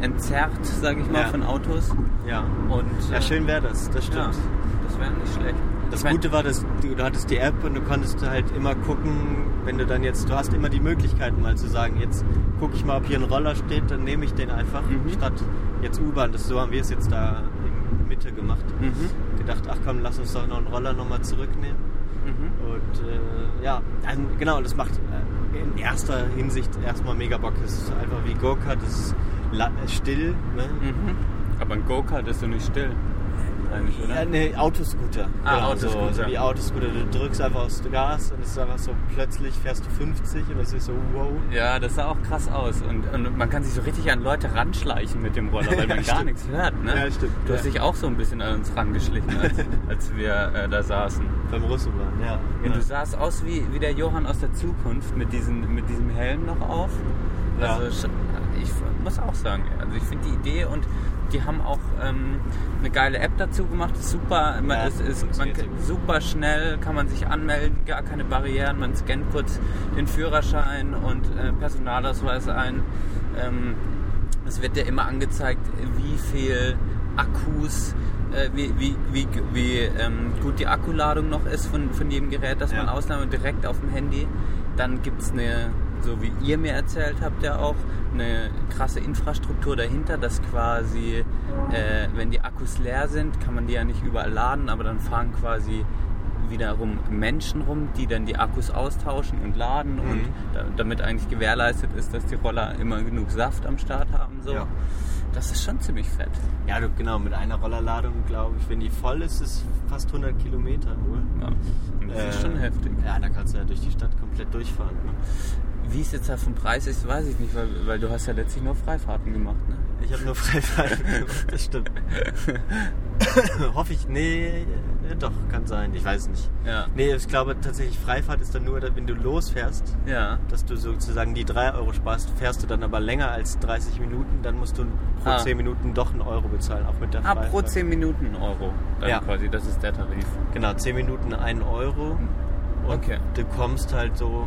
entzerrt, sage ich mal, Ja. von Autos. ja. Und, ja, äh, schön wäre das, das ja, stimmt. das wäre nicht schlecht. Das Gute war, dass du, du hattest die App und du konntest halt immer gucken, wenn du dann jetzt, du hast immer die Möglichkeiten mal zu sagen, jetzt gucke ich mal, ob hier ein Roller steht, dann nehme ich den einfach, Mhm. statt jetzt U-Bahn. Das so haben wir es jetzt da in Mitte gemacht. Mhm. Gedacht, ach komm, lass uns doch noch einen Roller nochmal zurücknehmen. Mhm. Und äh, ja, also, genau, das macht äh, in erster Hinsicht erstmal mega Bock. Es ist einfach wie Go-Kart, es ist still. Ne? Mhm. Aber ein Go-Kart ist doch nicht still. Eigentlich, oder? Ja, ne, Autoscooter. Ah, Genau, Autoscooter. So, so wie Autoscooter. Du drückst einfach aufs Gas und es ist einfach so plötzlich fährst du 50 und es ist so wow. Ja, das sah auch krass aus. Und, und man kann sich so richtig an Leute ranschleichen mit dem Roller, weil man Ja, gar nichts hört. Ne? Ja, stimmt. Du hast dich auch so ein bisschen an uns rangeschlichen, als, als wir äh, da saßen. Beim Russen waren, ja. Und du sahst aus wie, wie der Johann aus der Zukunft mit, diesen, mit diesem Helm noch auf. Also ich muss auch sagen, also ich finde die Idee und die haben auch ähm, eine geile App dazu gemacht. Ist super, man, Ja, ist, ist, man, super schnell, kann man sich anmelden, gar keine Barrieren. Man scannt kurz den Führerschein und äh, Personalausweis ein. Ähm, es wird ja immer angezeigt, wie viel Akkus, äh, wie, wie, wie, wie ähm, gut die Akkuladung noch ist von, von jedem Gerät, das Ja. man ausnahme direkt auf dem Handy. Dann gibt es eine, so wie ihr mir erzählt habt ja auch, eine krasse Infrastruktur dahinter, dass quasi, äh, wenn die Akkus leer sind, kann man die ja nicht überall laden, aber dann fahren quasi wiederum Menschen rum, die dann die Akkus austauschen und laden Mhm. und da, damit eigentlich gewährleistet ist, dass die Roller immer genug Saft am Start haben. So. Ja. Das ist schon ziemlich fett. Ja, du, genau, mit einer Rollerladung, glaube ich, wenn die voll ist, ist fast 100 Kilometer wohl. Ja. Das ist Äh, schon heftig. Ja, da kannst du ja durch die Stadt komplett durchfahren. Ne? Wie es jetzt da vom Preis ist, weiß ich nicht, weil, weil du hast ja letztlich nur Freifahrten gemacht. Ne? Ich habe nur Freifahrten gemacht, das stimmt. Hoffe ich, nee, äh, doch, kann sein, ich weiß nicht. Ja. Nee, ich glaube tatsächlich, Freifahrt ist dann nur, wenn du losfährst, Ja. dass du sozusagen die 3 Euro sparst, fährst du dann aber länger als 30 Minuten, dann musst du pro Ah. 10 Minuten doch einen Euro bezahlen, auch mit der Ah, Freifahrt. pro 10 Minuten ein Euro. Dann Ja. quasi, das ist der Tarif. Genau, 10 Minuten 1 Euro. Und Okay. du kommst halt so,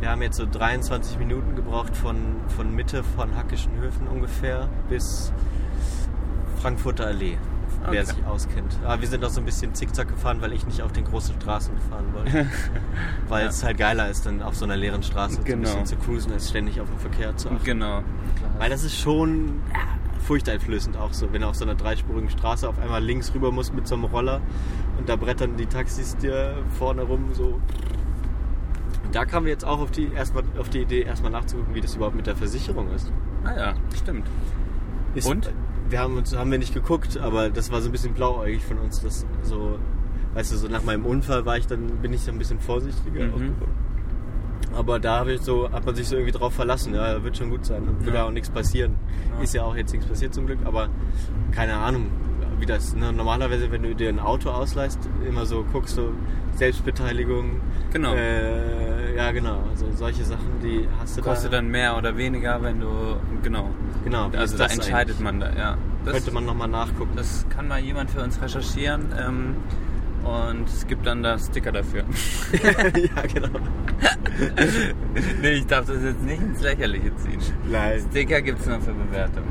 wir haben jetzt so 23 Minuten gebraucht von, von Mitte von Hackischen Höfen ungefähr bis Frankfurter Allee, wer Okay. sich auskennt. Aber wir sind auch so ein bisschen zickzack gefahren, weil ich nicht auf den großen Straßen gefahren wollte. weil Ja. es halt geiler ist, dann auf so einer leeren Straße so ein Genau. bisschen zu cruisen, als ständig auf den Verkehr zu achten. Genau. Weil das ist schon furchteinflößend auch so, wenn du auf so einer dreispurigen Straße auf einmal links rüber musst mit so einem Roller und da brettern die Taxis dir vorne rum so. Da kamen wir jetzt auch auf die, erstmal, auf die Idee, erstmal nachzugucken, wie das überhaupt mit der Versicherung ist. Ah ja, stimmt. ist Und? Wir haben uns, haben wir nicht geguckt, aber das war so ein bisschen blauäugig von uns, das so, weißt du, so nach meinem Unfall war ich dann, bin ich so ein bisschen vorsichtiger Mhm. Aber da habe ich so, hat man sich so irgendwie drauf verlassen, ja, wird schon gut sein wird Ja. auch nichts passieren. Ja. Ist ja auch jetzt nichts passiert zum Glück, aber keine Ahnung, wie das, ne? normalerweise, wenn du dir ein Auto ausleihst, immer so guckst du, Selbstbeteiligung, Genau. äh, ja genau, also solche Sachen, die hast du Kostet da, dann mehr oder weniger, wenn du. Genau. genau, Also da entscheidet eigentlich? man da, ja. Das, Könnte man nochmal nachgucken. das kann mal jemand für uns recherchieren. Ähm, und es gibt dann da Sticker dafür. ja, genau. nee, ich darf das jetzt nicht ins Lächerliche ziehen. Nein. Sticker gibt es nur für Bewertung.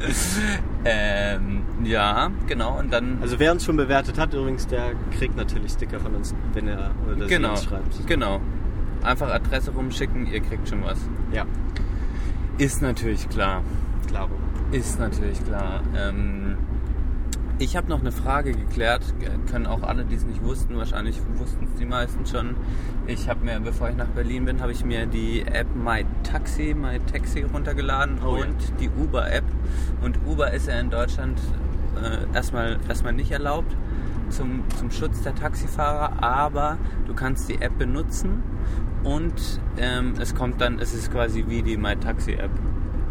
ähm, ja, genau. Und dann. Also wer uns schon bewertet hat, übrigens, der kriegt natürlich Sticker von uns, wenn er oder genau. uns schreibt. Genau. Einfach Adresse rumschicken, ihr kriegt schon was. Ja, Ist natürlich klar. klaro. Ist natürlich klar. Ähm, ich habe noch eine Frage geklärt. Können auch alle, die es nicht wussten, wahrscheinlich wussten es die meisten schon. Ich habe mir, bevor ich nach Berlin bin, habe ich mir die App My Taxi, My Taxi runtergeladen Oh ja. und die Uber App. Und Uber ist ja in Deutschland äh, erstmal erstmal nicht erlaubt zum, zum Schutz der Taxifahrer, aber du kannst die App benutzen und ähm, es kommt dann, es ist quasi wie die My Taxi App.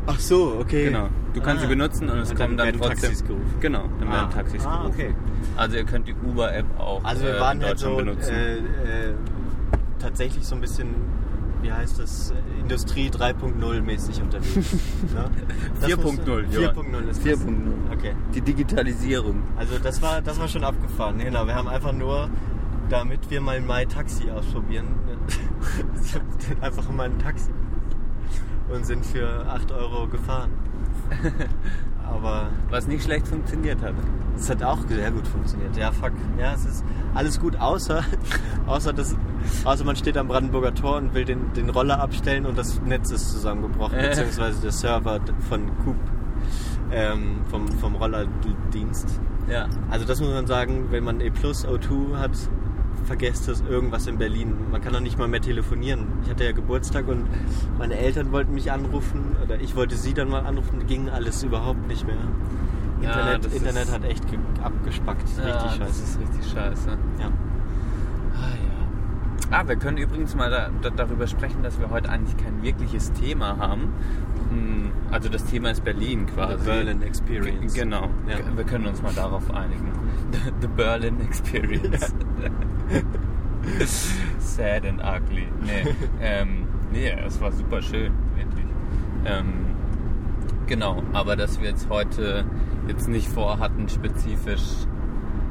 Ach so, okay. Genau. Du kannst Ah. sie benutzen und es Und kommen dann werden trotzdem. Taxis gerufen. Genau, dann Ah. werden Taxis Ah, gerufen. okay. Also ihr könnt die Uber-App auch Also wir äh, waren in halt so benutzen. äh, äh, tatsächlich so ein bisschen, wie heißt das, äh, Industrie 3.0 mäßig unterwegs. ne? Das 4.0, muss- Johann. 4.0 ist das. 4.0. Okay. Die Digitalisierung. Also das war, das war schon abgefahren. Genau, wir haben einfach nur, damit wir mal My Taxi ausprobieren, einfach mal ein Taxi und sind für 8 Euro gefahren. Aber Was nicht schlecht funktioniert hat. es hat auch sehr gut funktioniert. Ja, fuck. Ja, es ist alles gut, außer, außer, das, außer man steht am Brandenburger Tor und will den, den Roller abstellen und das Netz ist zusammengebrochen, Äh. beziehungsweise der Server von Coop, ähm, vom, vom Rollerdienst. Ja. Also das muss man sagen, wenn man E Plus O2 hat, vergesst das irgendwas in Berlin. Man kann doch nicht mal mehr telefonieren. Ich hatte ja Geburtstag und meine Eltern wollten mich anrufen oder ich wollte sie dann mal anrufen, ging alles überhaupt nicht mehr. Ja, Internet, das Internet hat echt ge- abgespackt. ja, richtig Das scheiße. ist richtig scheiße. Ja. Ah ja. Ah, wir können übrigens mal da, da, darüber sprechen, dass wir heute eigentlich kein wirkliches Thema haben. Hm, Also das Thema ist Berlin quasi. The Berlin Experience. G- Genau. Ja. Wir können uns mal darauf einigen. The, the Berlin Experience. Sad and ugly. Nee, ähm, nee, es war super schön, wirklich. Ähm, Genau, aber dass wir jetzt heute jetzt nicht vorhatten, spezifisch,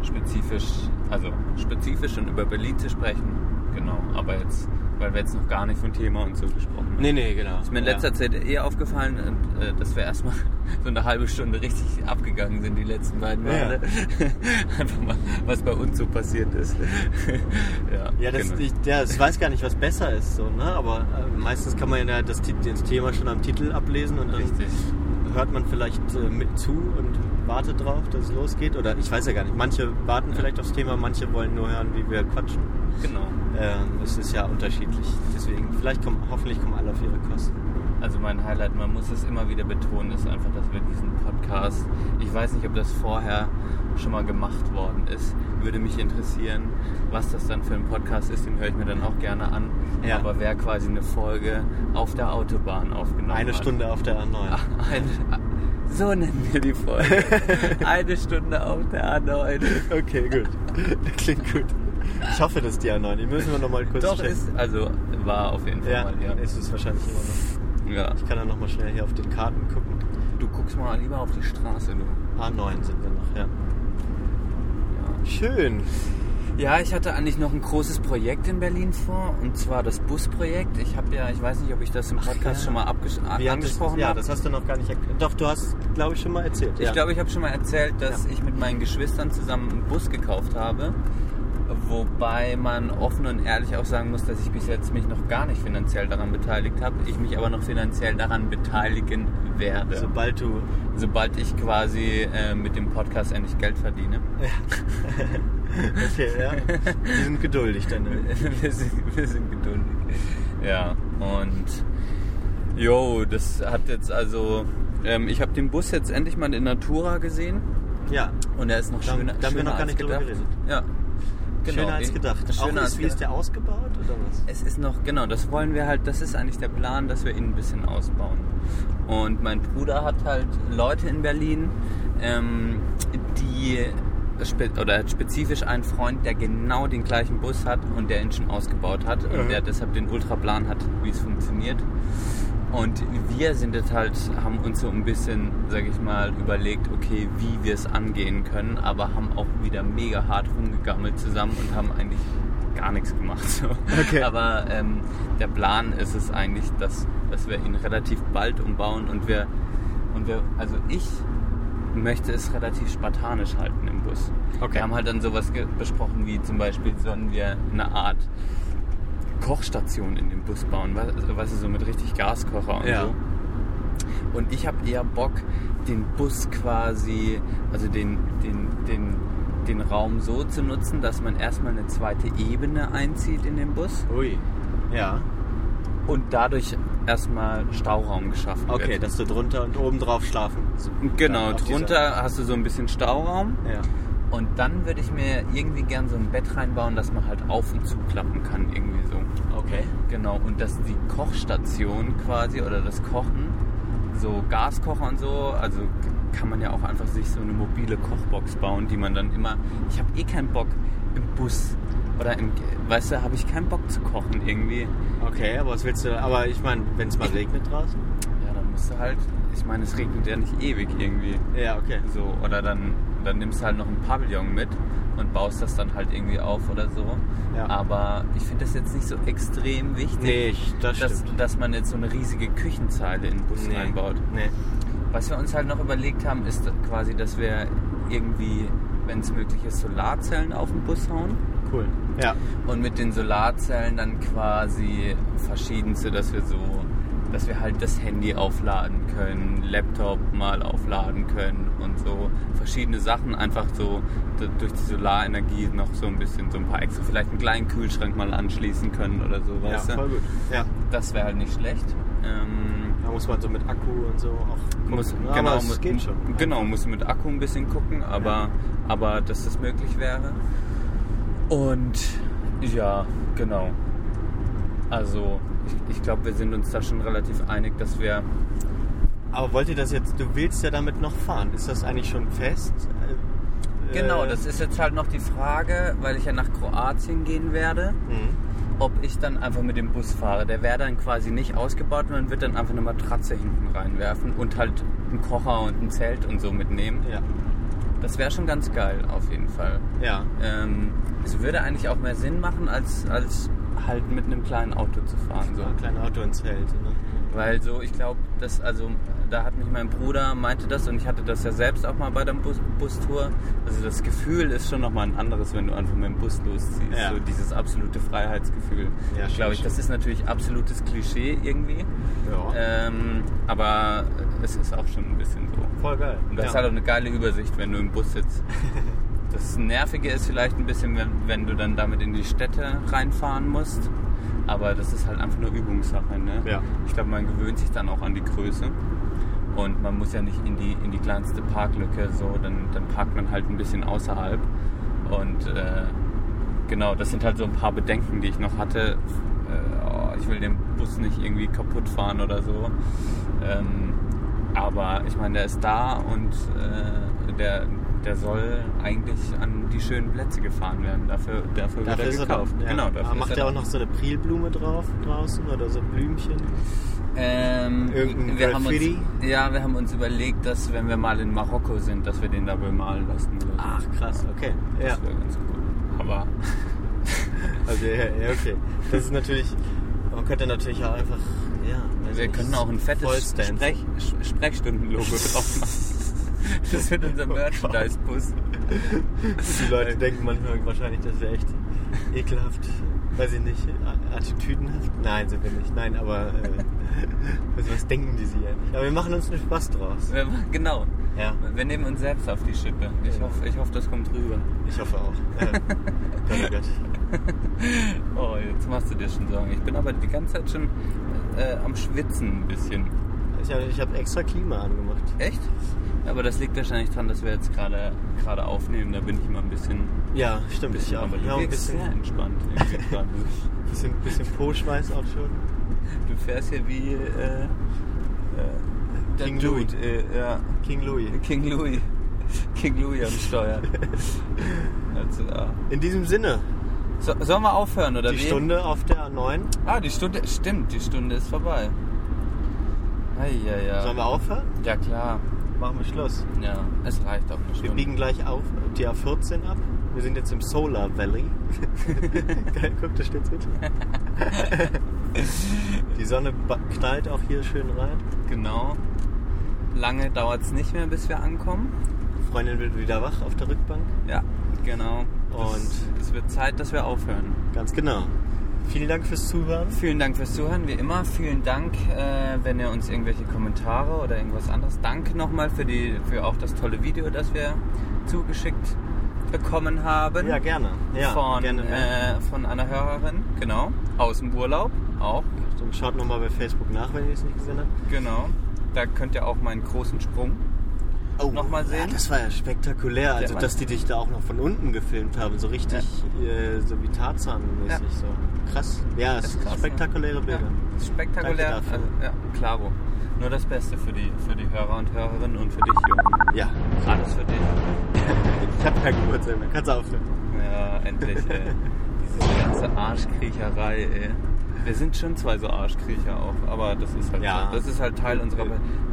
spezifisch, also spezifisch und über Berlin zu sprechen. Genau, aber jetzt, weil wir jetzt noch gar nicht von Thema und so gesprochen haben. Nee, nee, genau. Ist mir in letzter Zeit eh aufgefallen, äh, dass wir erstmal so eine halbe Stunde richtig abgegangen sind, die letzten beiden Male. Einfach mal, was bei uns so passiert ist. ja, Ja, das, genau. ich, ja, ich weiß gar nicht, was besser ist, so, ne? aber äh, meistens kann man ja das, das Thema schon am Titel ablesen und dann Richtig. hört man vielleicht äh, mit zu und wartet drauf, dass es losgeht. Oder ich weiß ja gar nicht, manche warten vielleicht aufs Thema, manche wollen nur hören, wie wir quatschen. Genau. Ähm, es ist ja unterschiedlich. Deswegen, vielleicht kommen, hoffentlich kommen alle auf ihre Kosten. Also mein Highlight, man muss es immer wieder betonen, ist einfach, dass wir diesen Podcast, ich weiß nicht, ob das vorher schon mal gemacht worden ist, würde mich interessieren, was das dann für ein Podcast ist, den höre ich mir dann auch gerne an. Ja. Aber wer quasi eine Folge auf der Autobahn aufgenommen Eine hat. Stunde auf der A9. Eine, so nennen wir die Folge. Eine Stunde auf der A9. Okay, gut. Klingt gut. Ich hoffe, das ist die A9. Die müssen wir nochmal kurz Doch, checken. ist, also war auf jeden Fall ja, mal, ja. ist es wahrscheinlich immer noch. ja. Ich kann dann nochmal schnell hier auf den Karten gucken. Du guckst mal lieber auf die Straße, du. A9 sind wir noch, ja. Ja. Schön. Ja, ich hatte eigentlich noch ein großes Projekt in Berlin vor, und zwar das Busprojekt. Ich habe ja, ich weiß nicht, ob ich das im Podcast ja. schon mal abges das, angesprochen ja, habe. das hast du noch gar nicht erklärt. Doch, du hast, glaube ich, schon mal erzählt. Ich glaube, ich habe schon mal erzählt, dass Ja. ich mit meinen Geschwistern zusammen einen Bus gekauft habe. Wobei man offen und ehrlich auch sagen muss, dass ich bis jetzt mich noch gar nicht finanziell daran beteiligt habe. Ich mich aber noch finanziell daran beteiligen werde. Sobald du. sobald ich quasi äh, mit dem Podcast endlich Geld verdiene. Okay, ja. Die sind geduldig dann. wir, sind, wir sind geduldig. Ja, und jo, das hat jetzt also, ähm, ich habe den Bus jetzt endlich mal in Natura gesehen Ja. und er ist noch Da- schöner, da haben wir noch gar nicht drüber gedacht. geredet. Ja, genau. Schöner als gedacht. Schöner Auch als ist, wie ist gedacht. der ausgebaut oder was? Es ist noch, genau, das wollen wir halt, das ist eigentlich der Plan, dass wir ihn ein bisschen ausbauen. Und mein Bruder hat halt Leute in Berlin, ähm, die, oder er hat spezifisch einen Freund, der genau den gleichen Bus hat und der ihn schon ausgebaut hat und Mhm. der deshalb den Ultraplan hat, wie es funktioniert. Und wir sind jetzt halt, haben uns so ein bisschen, sag ich mal, überlegt, okay, wie wir es angehen können, aber haben auch wieder mega hart rumgegammelt zusammen und haben eigentlich gar nichts gemacht. So. Okay. Aber ähm, der Plan ist es eigentlich, dass, dass wir ihn relativ bald umbauen und wir, und wir, also ich möchte es relativ spartanisch halten im Bus. Okay. Wir haben halt dann sowas besprochen wie zum Beispiel sollen wir eine Art Kochstation in den Bus bauen, we- weißt du, so mit richtig Gaskocher und Ja. so. Und ich habe eher Bock, den Bus quasi, also den, den, den, den Raum so zu nutzen, dass man erstmal eine zweite Ebene einzieht in den Bus Ui. Ja. und dadurch erstmal Stauraum geschaffen Okay, wird. dass du drunter und oben drauf schlafen. Genau, drunter hast du so ein bisschen Stauraum Ja. Und dann würde ich mir irgendwie gern so ein Bett reinbauen, dass man halt auf und zuklappen kann, irgendwie so. Okay. Genau, und dass die Kochstation quasi oder das Kochen, so Gaskocher und so, also kann man ja auch einfach sich so eine mobile Kochbox bauen, die man dann immer. Ich habe eh keinen Bock im Bus oder im. Weißt du, habe ich keinen Bock zu kochen irgendwie. Okay, aber was willst du? Aber ich meine, wenn es mal regnet draußen? Ja, dann musst du halt. Ich meine, es regnet ja nicht ewig irgendwie. Ja, okay. So, oder dann, dann nimmst du halt noch ein Pavillon mit und baust das dann halt irgendwie auf oder so. Ja. Aber ich finde das jetzt nicht so extrem wichtig. Nee, ich, das dass, dass man jetzt so eine riesige Küchenzeile in den Bus Nee. reinbaut. Nee. Was wir uns halt noch überlegt haben, ist quasi, dass wir irgendwie, wenn es möglich ist, Solarzellen auf den Bus hauen. Cool. Ja. Und mit den Solarzellen dann quasi verschiedenste, dass wir so, dass wir halt das Handy aufladen können, Laptop mal aufladen können und so verschiedene Sachen einfach so durch die Solarenergie noch so ein bisschen so ein paar extra, vielleicht einen kleinen Kühlschrank mal anschließen können oder so, Ja, weißt voll gut. Ja. Das wäre halt nicht schlecht. Ähm, Da muss man so mit Akku und so auch gucken. muss, ne? genau, aber mit, geht schon. Genau, muss mit Akku ein bisschen gucken, aber, Ja. aber dass das möglich wäre. Und ja, genau. Also ich, ich glaube, wir sind uns da schon relativ einig, dass wir Aber wollt ihr das jetzt, du willst ja damit noch fahren. Ist das eigentlich schon fest? Äh, Genau, äh, das ist jetzt halt noch die Frage, weil ich ja nach Kroatien gehen werde. Mhm. ob ich dann einfach mit dem Bus fahre. Der wäre dann quasi nicht ausgebaut, man wird dann einfach eine Matratze hinten reinwerfen und halt einen Kocher und ein Zelt und so mitnehmen. Ja. Das wäre schon ganz geil, auf jeden Fall. Ja. Ähm, es würde eigentlich auch mehr Sinn machen, als, als halt mit einem kleinen Auto zu fahren. So. Ein kleines Auto ins Zelt. Ne? Weil so, ich glaube, das, also, da hat mich mein Bruder meinte das und ich hatte das ja selbst auch mal bei der Bus Bustour. Also das Gefühl ist schon nochmal ein anderes, wenn du einfach mit dem Bus losziehst. Ja. So dieses absolute Freiheitsgefühl. Ja, glaube, ich, das ist natürlich absolutes Klischee irgendwie. Ja. Ähm, aber es ist auch schon ein bisschen so. Voll geil. Und du hast ja. halt auch eine geile Übersicht, wenn du im Bus sitzt. Das Nervige ist vielleicht ein bisschen, wenn, wenn du dann damit in die Städte reinfahren musst. Aber das ist halt einfach nur Übungssache. Ne? Ja. Ich glaube, man gewöhnt sich dann auch an die Größe. Und man muss ja nicht in die, in die kleinste Parklücke, so, dann, dann parkt man halt ein bisschen außerhalb. Und äh, genau, das sind halt so ein paar Bedenken, die ich noch hatte. Äh, oh, ich will den Bus nicht irgendwie kaputt fahren oder so. Ähm, aber ich meine, der ist da und äh, der, der soll eigentlich an die schönen Plätze gefahren werden. Dafür, dafür, Dafür wird er er gekauft. Ja. Genau, dafür Aber macht er er auch noch so eine Prilblume drauf draußen oder so Blümchen? Ähm, Irgendein wir haben uns, Graffiti? ja, wir haben uns überlegt, dass wenn wir mal in Marokko sind, dass wir den da bemalen lassen. So. Ach krass, okay. Ja. Das wäre ganz cool. Aber Also ja, ja, okay. Das ist natürlich. Man könnte natürlich auch einfach. Ja. wir könnten auch ein fettes. Sprech, Sprechstundenlogo drauf machen. Das wird unser Merchandise-Bus. Die Leute denken manchmal wahrscheinlich, das wäre echt ekelhaft. Weiß ich nicht, attitüdenhaft? Nein, sind wir nicht. Nein, aber äh, also was denken die sich eigentlich? Aber wir machen uns einen Spaß draus. Wir Genau. Ja, Wir nehmen uns selbst auf die Schippe. Ich Ja. hoffe, ich hoffe, das kommt rüber. ich hoffe auch. Äh, Gott, oh Gott. Oh, jetzt machst du dir schon Sorgen. Ich bin aber die ganze Zeit schon äh, am Schwitzen ein bisschen. Ich habe hab extra Klima angemacht. Echt? Aber das liegt wahrscheinlich daran, dass wir jetzt gerade gerade aufnehmen. Da bin ich immer ein bisschen, Ja, stimmt. bisschen ich auch. aber du Ja, ein bisschen, sehr entspannt. irgendwie gerade. bisschen, bisschen Po-Schweiß auch schon. du fährst hier wie äh, äh, King Louis. Äh, ja, King Louis. King Louis. King Louis am Steuer. also, ja. In diesem Sinne, so, sollen wir aufhören oder die wie? Stunde auf der 9. Ah, die Stunde, stimmt, die Stunde ist vorbei. Eieiei. Sollen wir aufhören? Ja klar, Machen wir Schluss. ja, es reicht auch eine Wir biegen gleich auf die A14 ab. Wir sind jetzt im Solar Valley. Geil, guck, da steht's mit. Die Sonne knallt auch hier schön rein. Genau. Lange dauert es nicht mehr, bis wir ankommen. Freundin wird wieder wach auf der Rückbank. Ja, genau. Und- es wird Zeit, dass wir aufhören. Ganz genau. Vielen Dank fürs Zuhören. Vielen Dank fürs Zuhören, wie immer. Vielen Dank, äh, wenn ihr uns irgendwelche Kommentare oder irgendwas anderes. Danke nochmal für, die, für auch das tolle Video, das wir zugeschickt bekommen haben. Ja, gerne. Ja, von, gerne äh, von einer Hörerin, genau. Aus dem Urlaub auch, Und schaut nochmal bei Facebook nach, wenn ihr es nicht gesehen habt. genau. Da könnt ihr auch meinen großen Sprung noch mal sehen. Ja, das war ja spektakulär. Also, dass die dich da auch noch von unten gefilmt haben. So richtig, äh, so wie Tarzan-mäßig. Ja. So. Krass. Ja, es Ist krass, spektakuläre Ja, Bilder. spektakulär. Danke dafür. Also, ja, klaro. Nur das Beste für die, für die Hörer und Hörerinnen und für dich, Jürgen. Ja. Alles für dich. Ich habe kein Geburtstag mehr. Kannst du aufhören. Ja, endlich, ey. Diese ganze Arschkriecherei, ey. Wir sind schon zwei so Arschkriecher auch, aber das ist halt, Ja. das ist halt Teil unserer.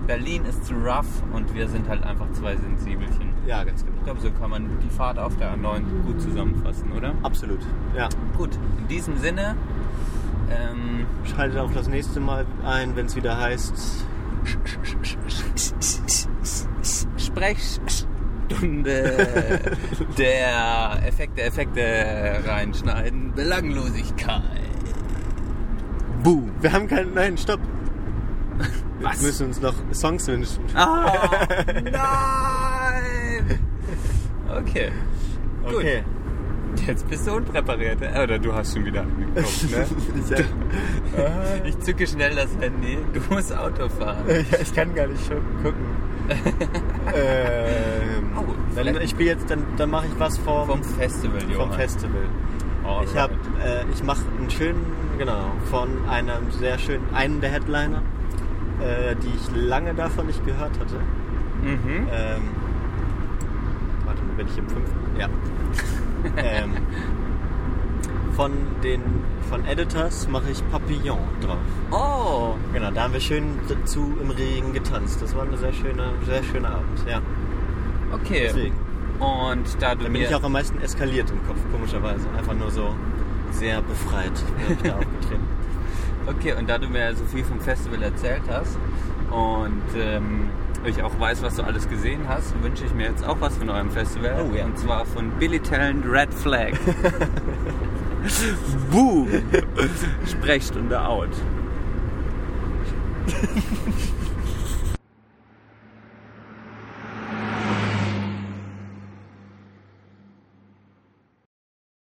Berlin ist zu rough und wir sind halt einfach zwei Sensibelchen. Ja, ganz Ich genau. glaube, so kann man die Fahrt auf der A9 gut zusammenfassen, oder? Absolut. Ja. Gut, in diesem Sinne, ähm, Schaltet auch das nächste Mal ein, wenn es wieder heißt. Sprechstunde der Effekte, Effekte reinschneiden, Belanglosigkeit. Buh. Wir haben keinen. Nein, stopp. Was? Wir müssen uns noch Songs wünschen. Ah, nein! Okay, gut. Okay. Jetzt bist du unpräpariert. Oder du hast schon wieder angekommen, ne? ich, Ich zücke schnell das Handy. Du musst Auto fahren. Ich kann gar nicht schon gucken. ähm, Oh, dann, ich spiele jetzt, dann, dann mache ich was vom, Vom Festival, Johann. vom Festival. Alright. Ich habe, äh, ich mache einen schönen, genau, von einem sehr schönen, einen der Headliner, äh, die ich lange davon nicht gehört hatte. Mhm. Ähm, warte mal, bin ich im fünften? Ja. ähm, von den von Editors mache ich Papillon drauf. Oh, Genau, da haben wir schön dazu im Regen getanzt. Das war eine sehr schöne, sehr schöner Abend. Ja, okay. deswegen. Und da du Da bin ich auch am meisten eskaliert im Kopf, komischerweise. Einfach nur so sehr befreit bin ich da aufgetreten. Okay, und da du mir so viel vom Festival erzählt hast und ähm, ich auch weiß, was du alles gesehen hast, wünsche ich mir jetzt auch was von eurem Festival. Oh, ja. Und zwar von Billy Talent Red Flag. Boom! Sprechstunde out.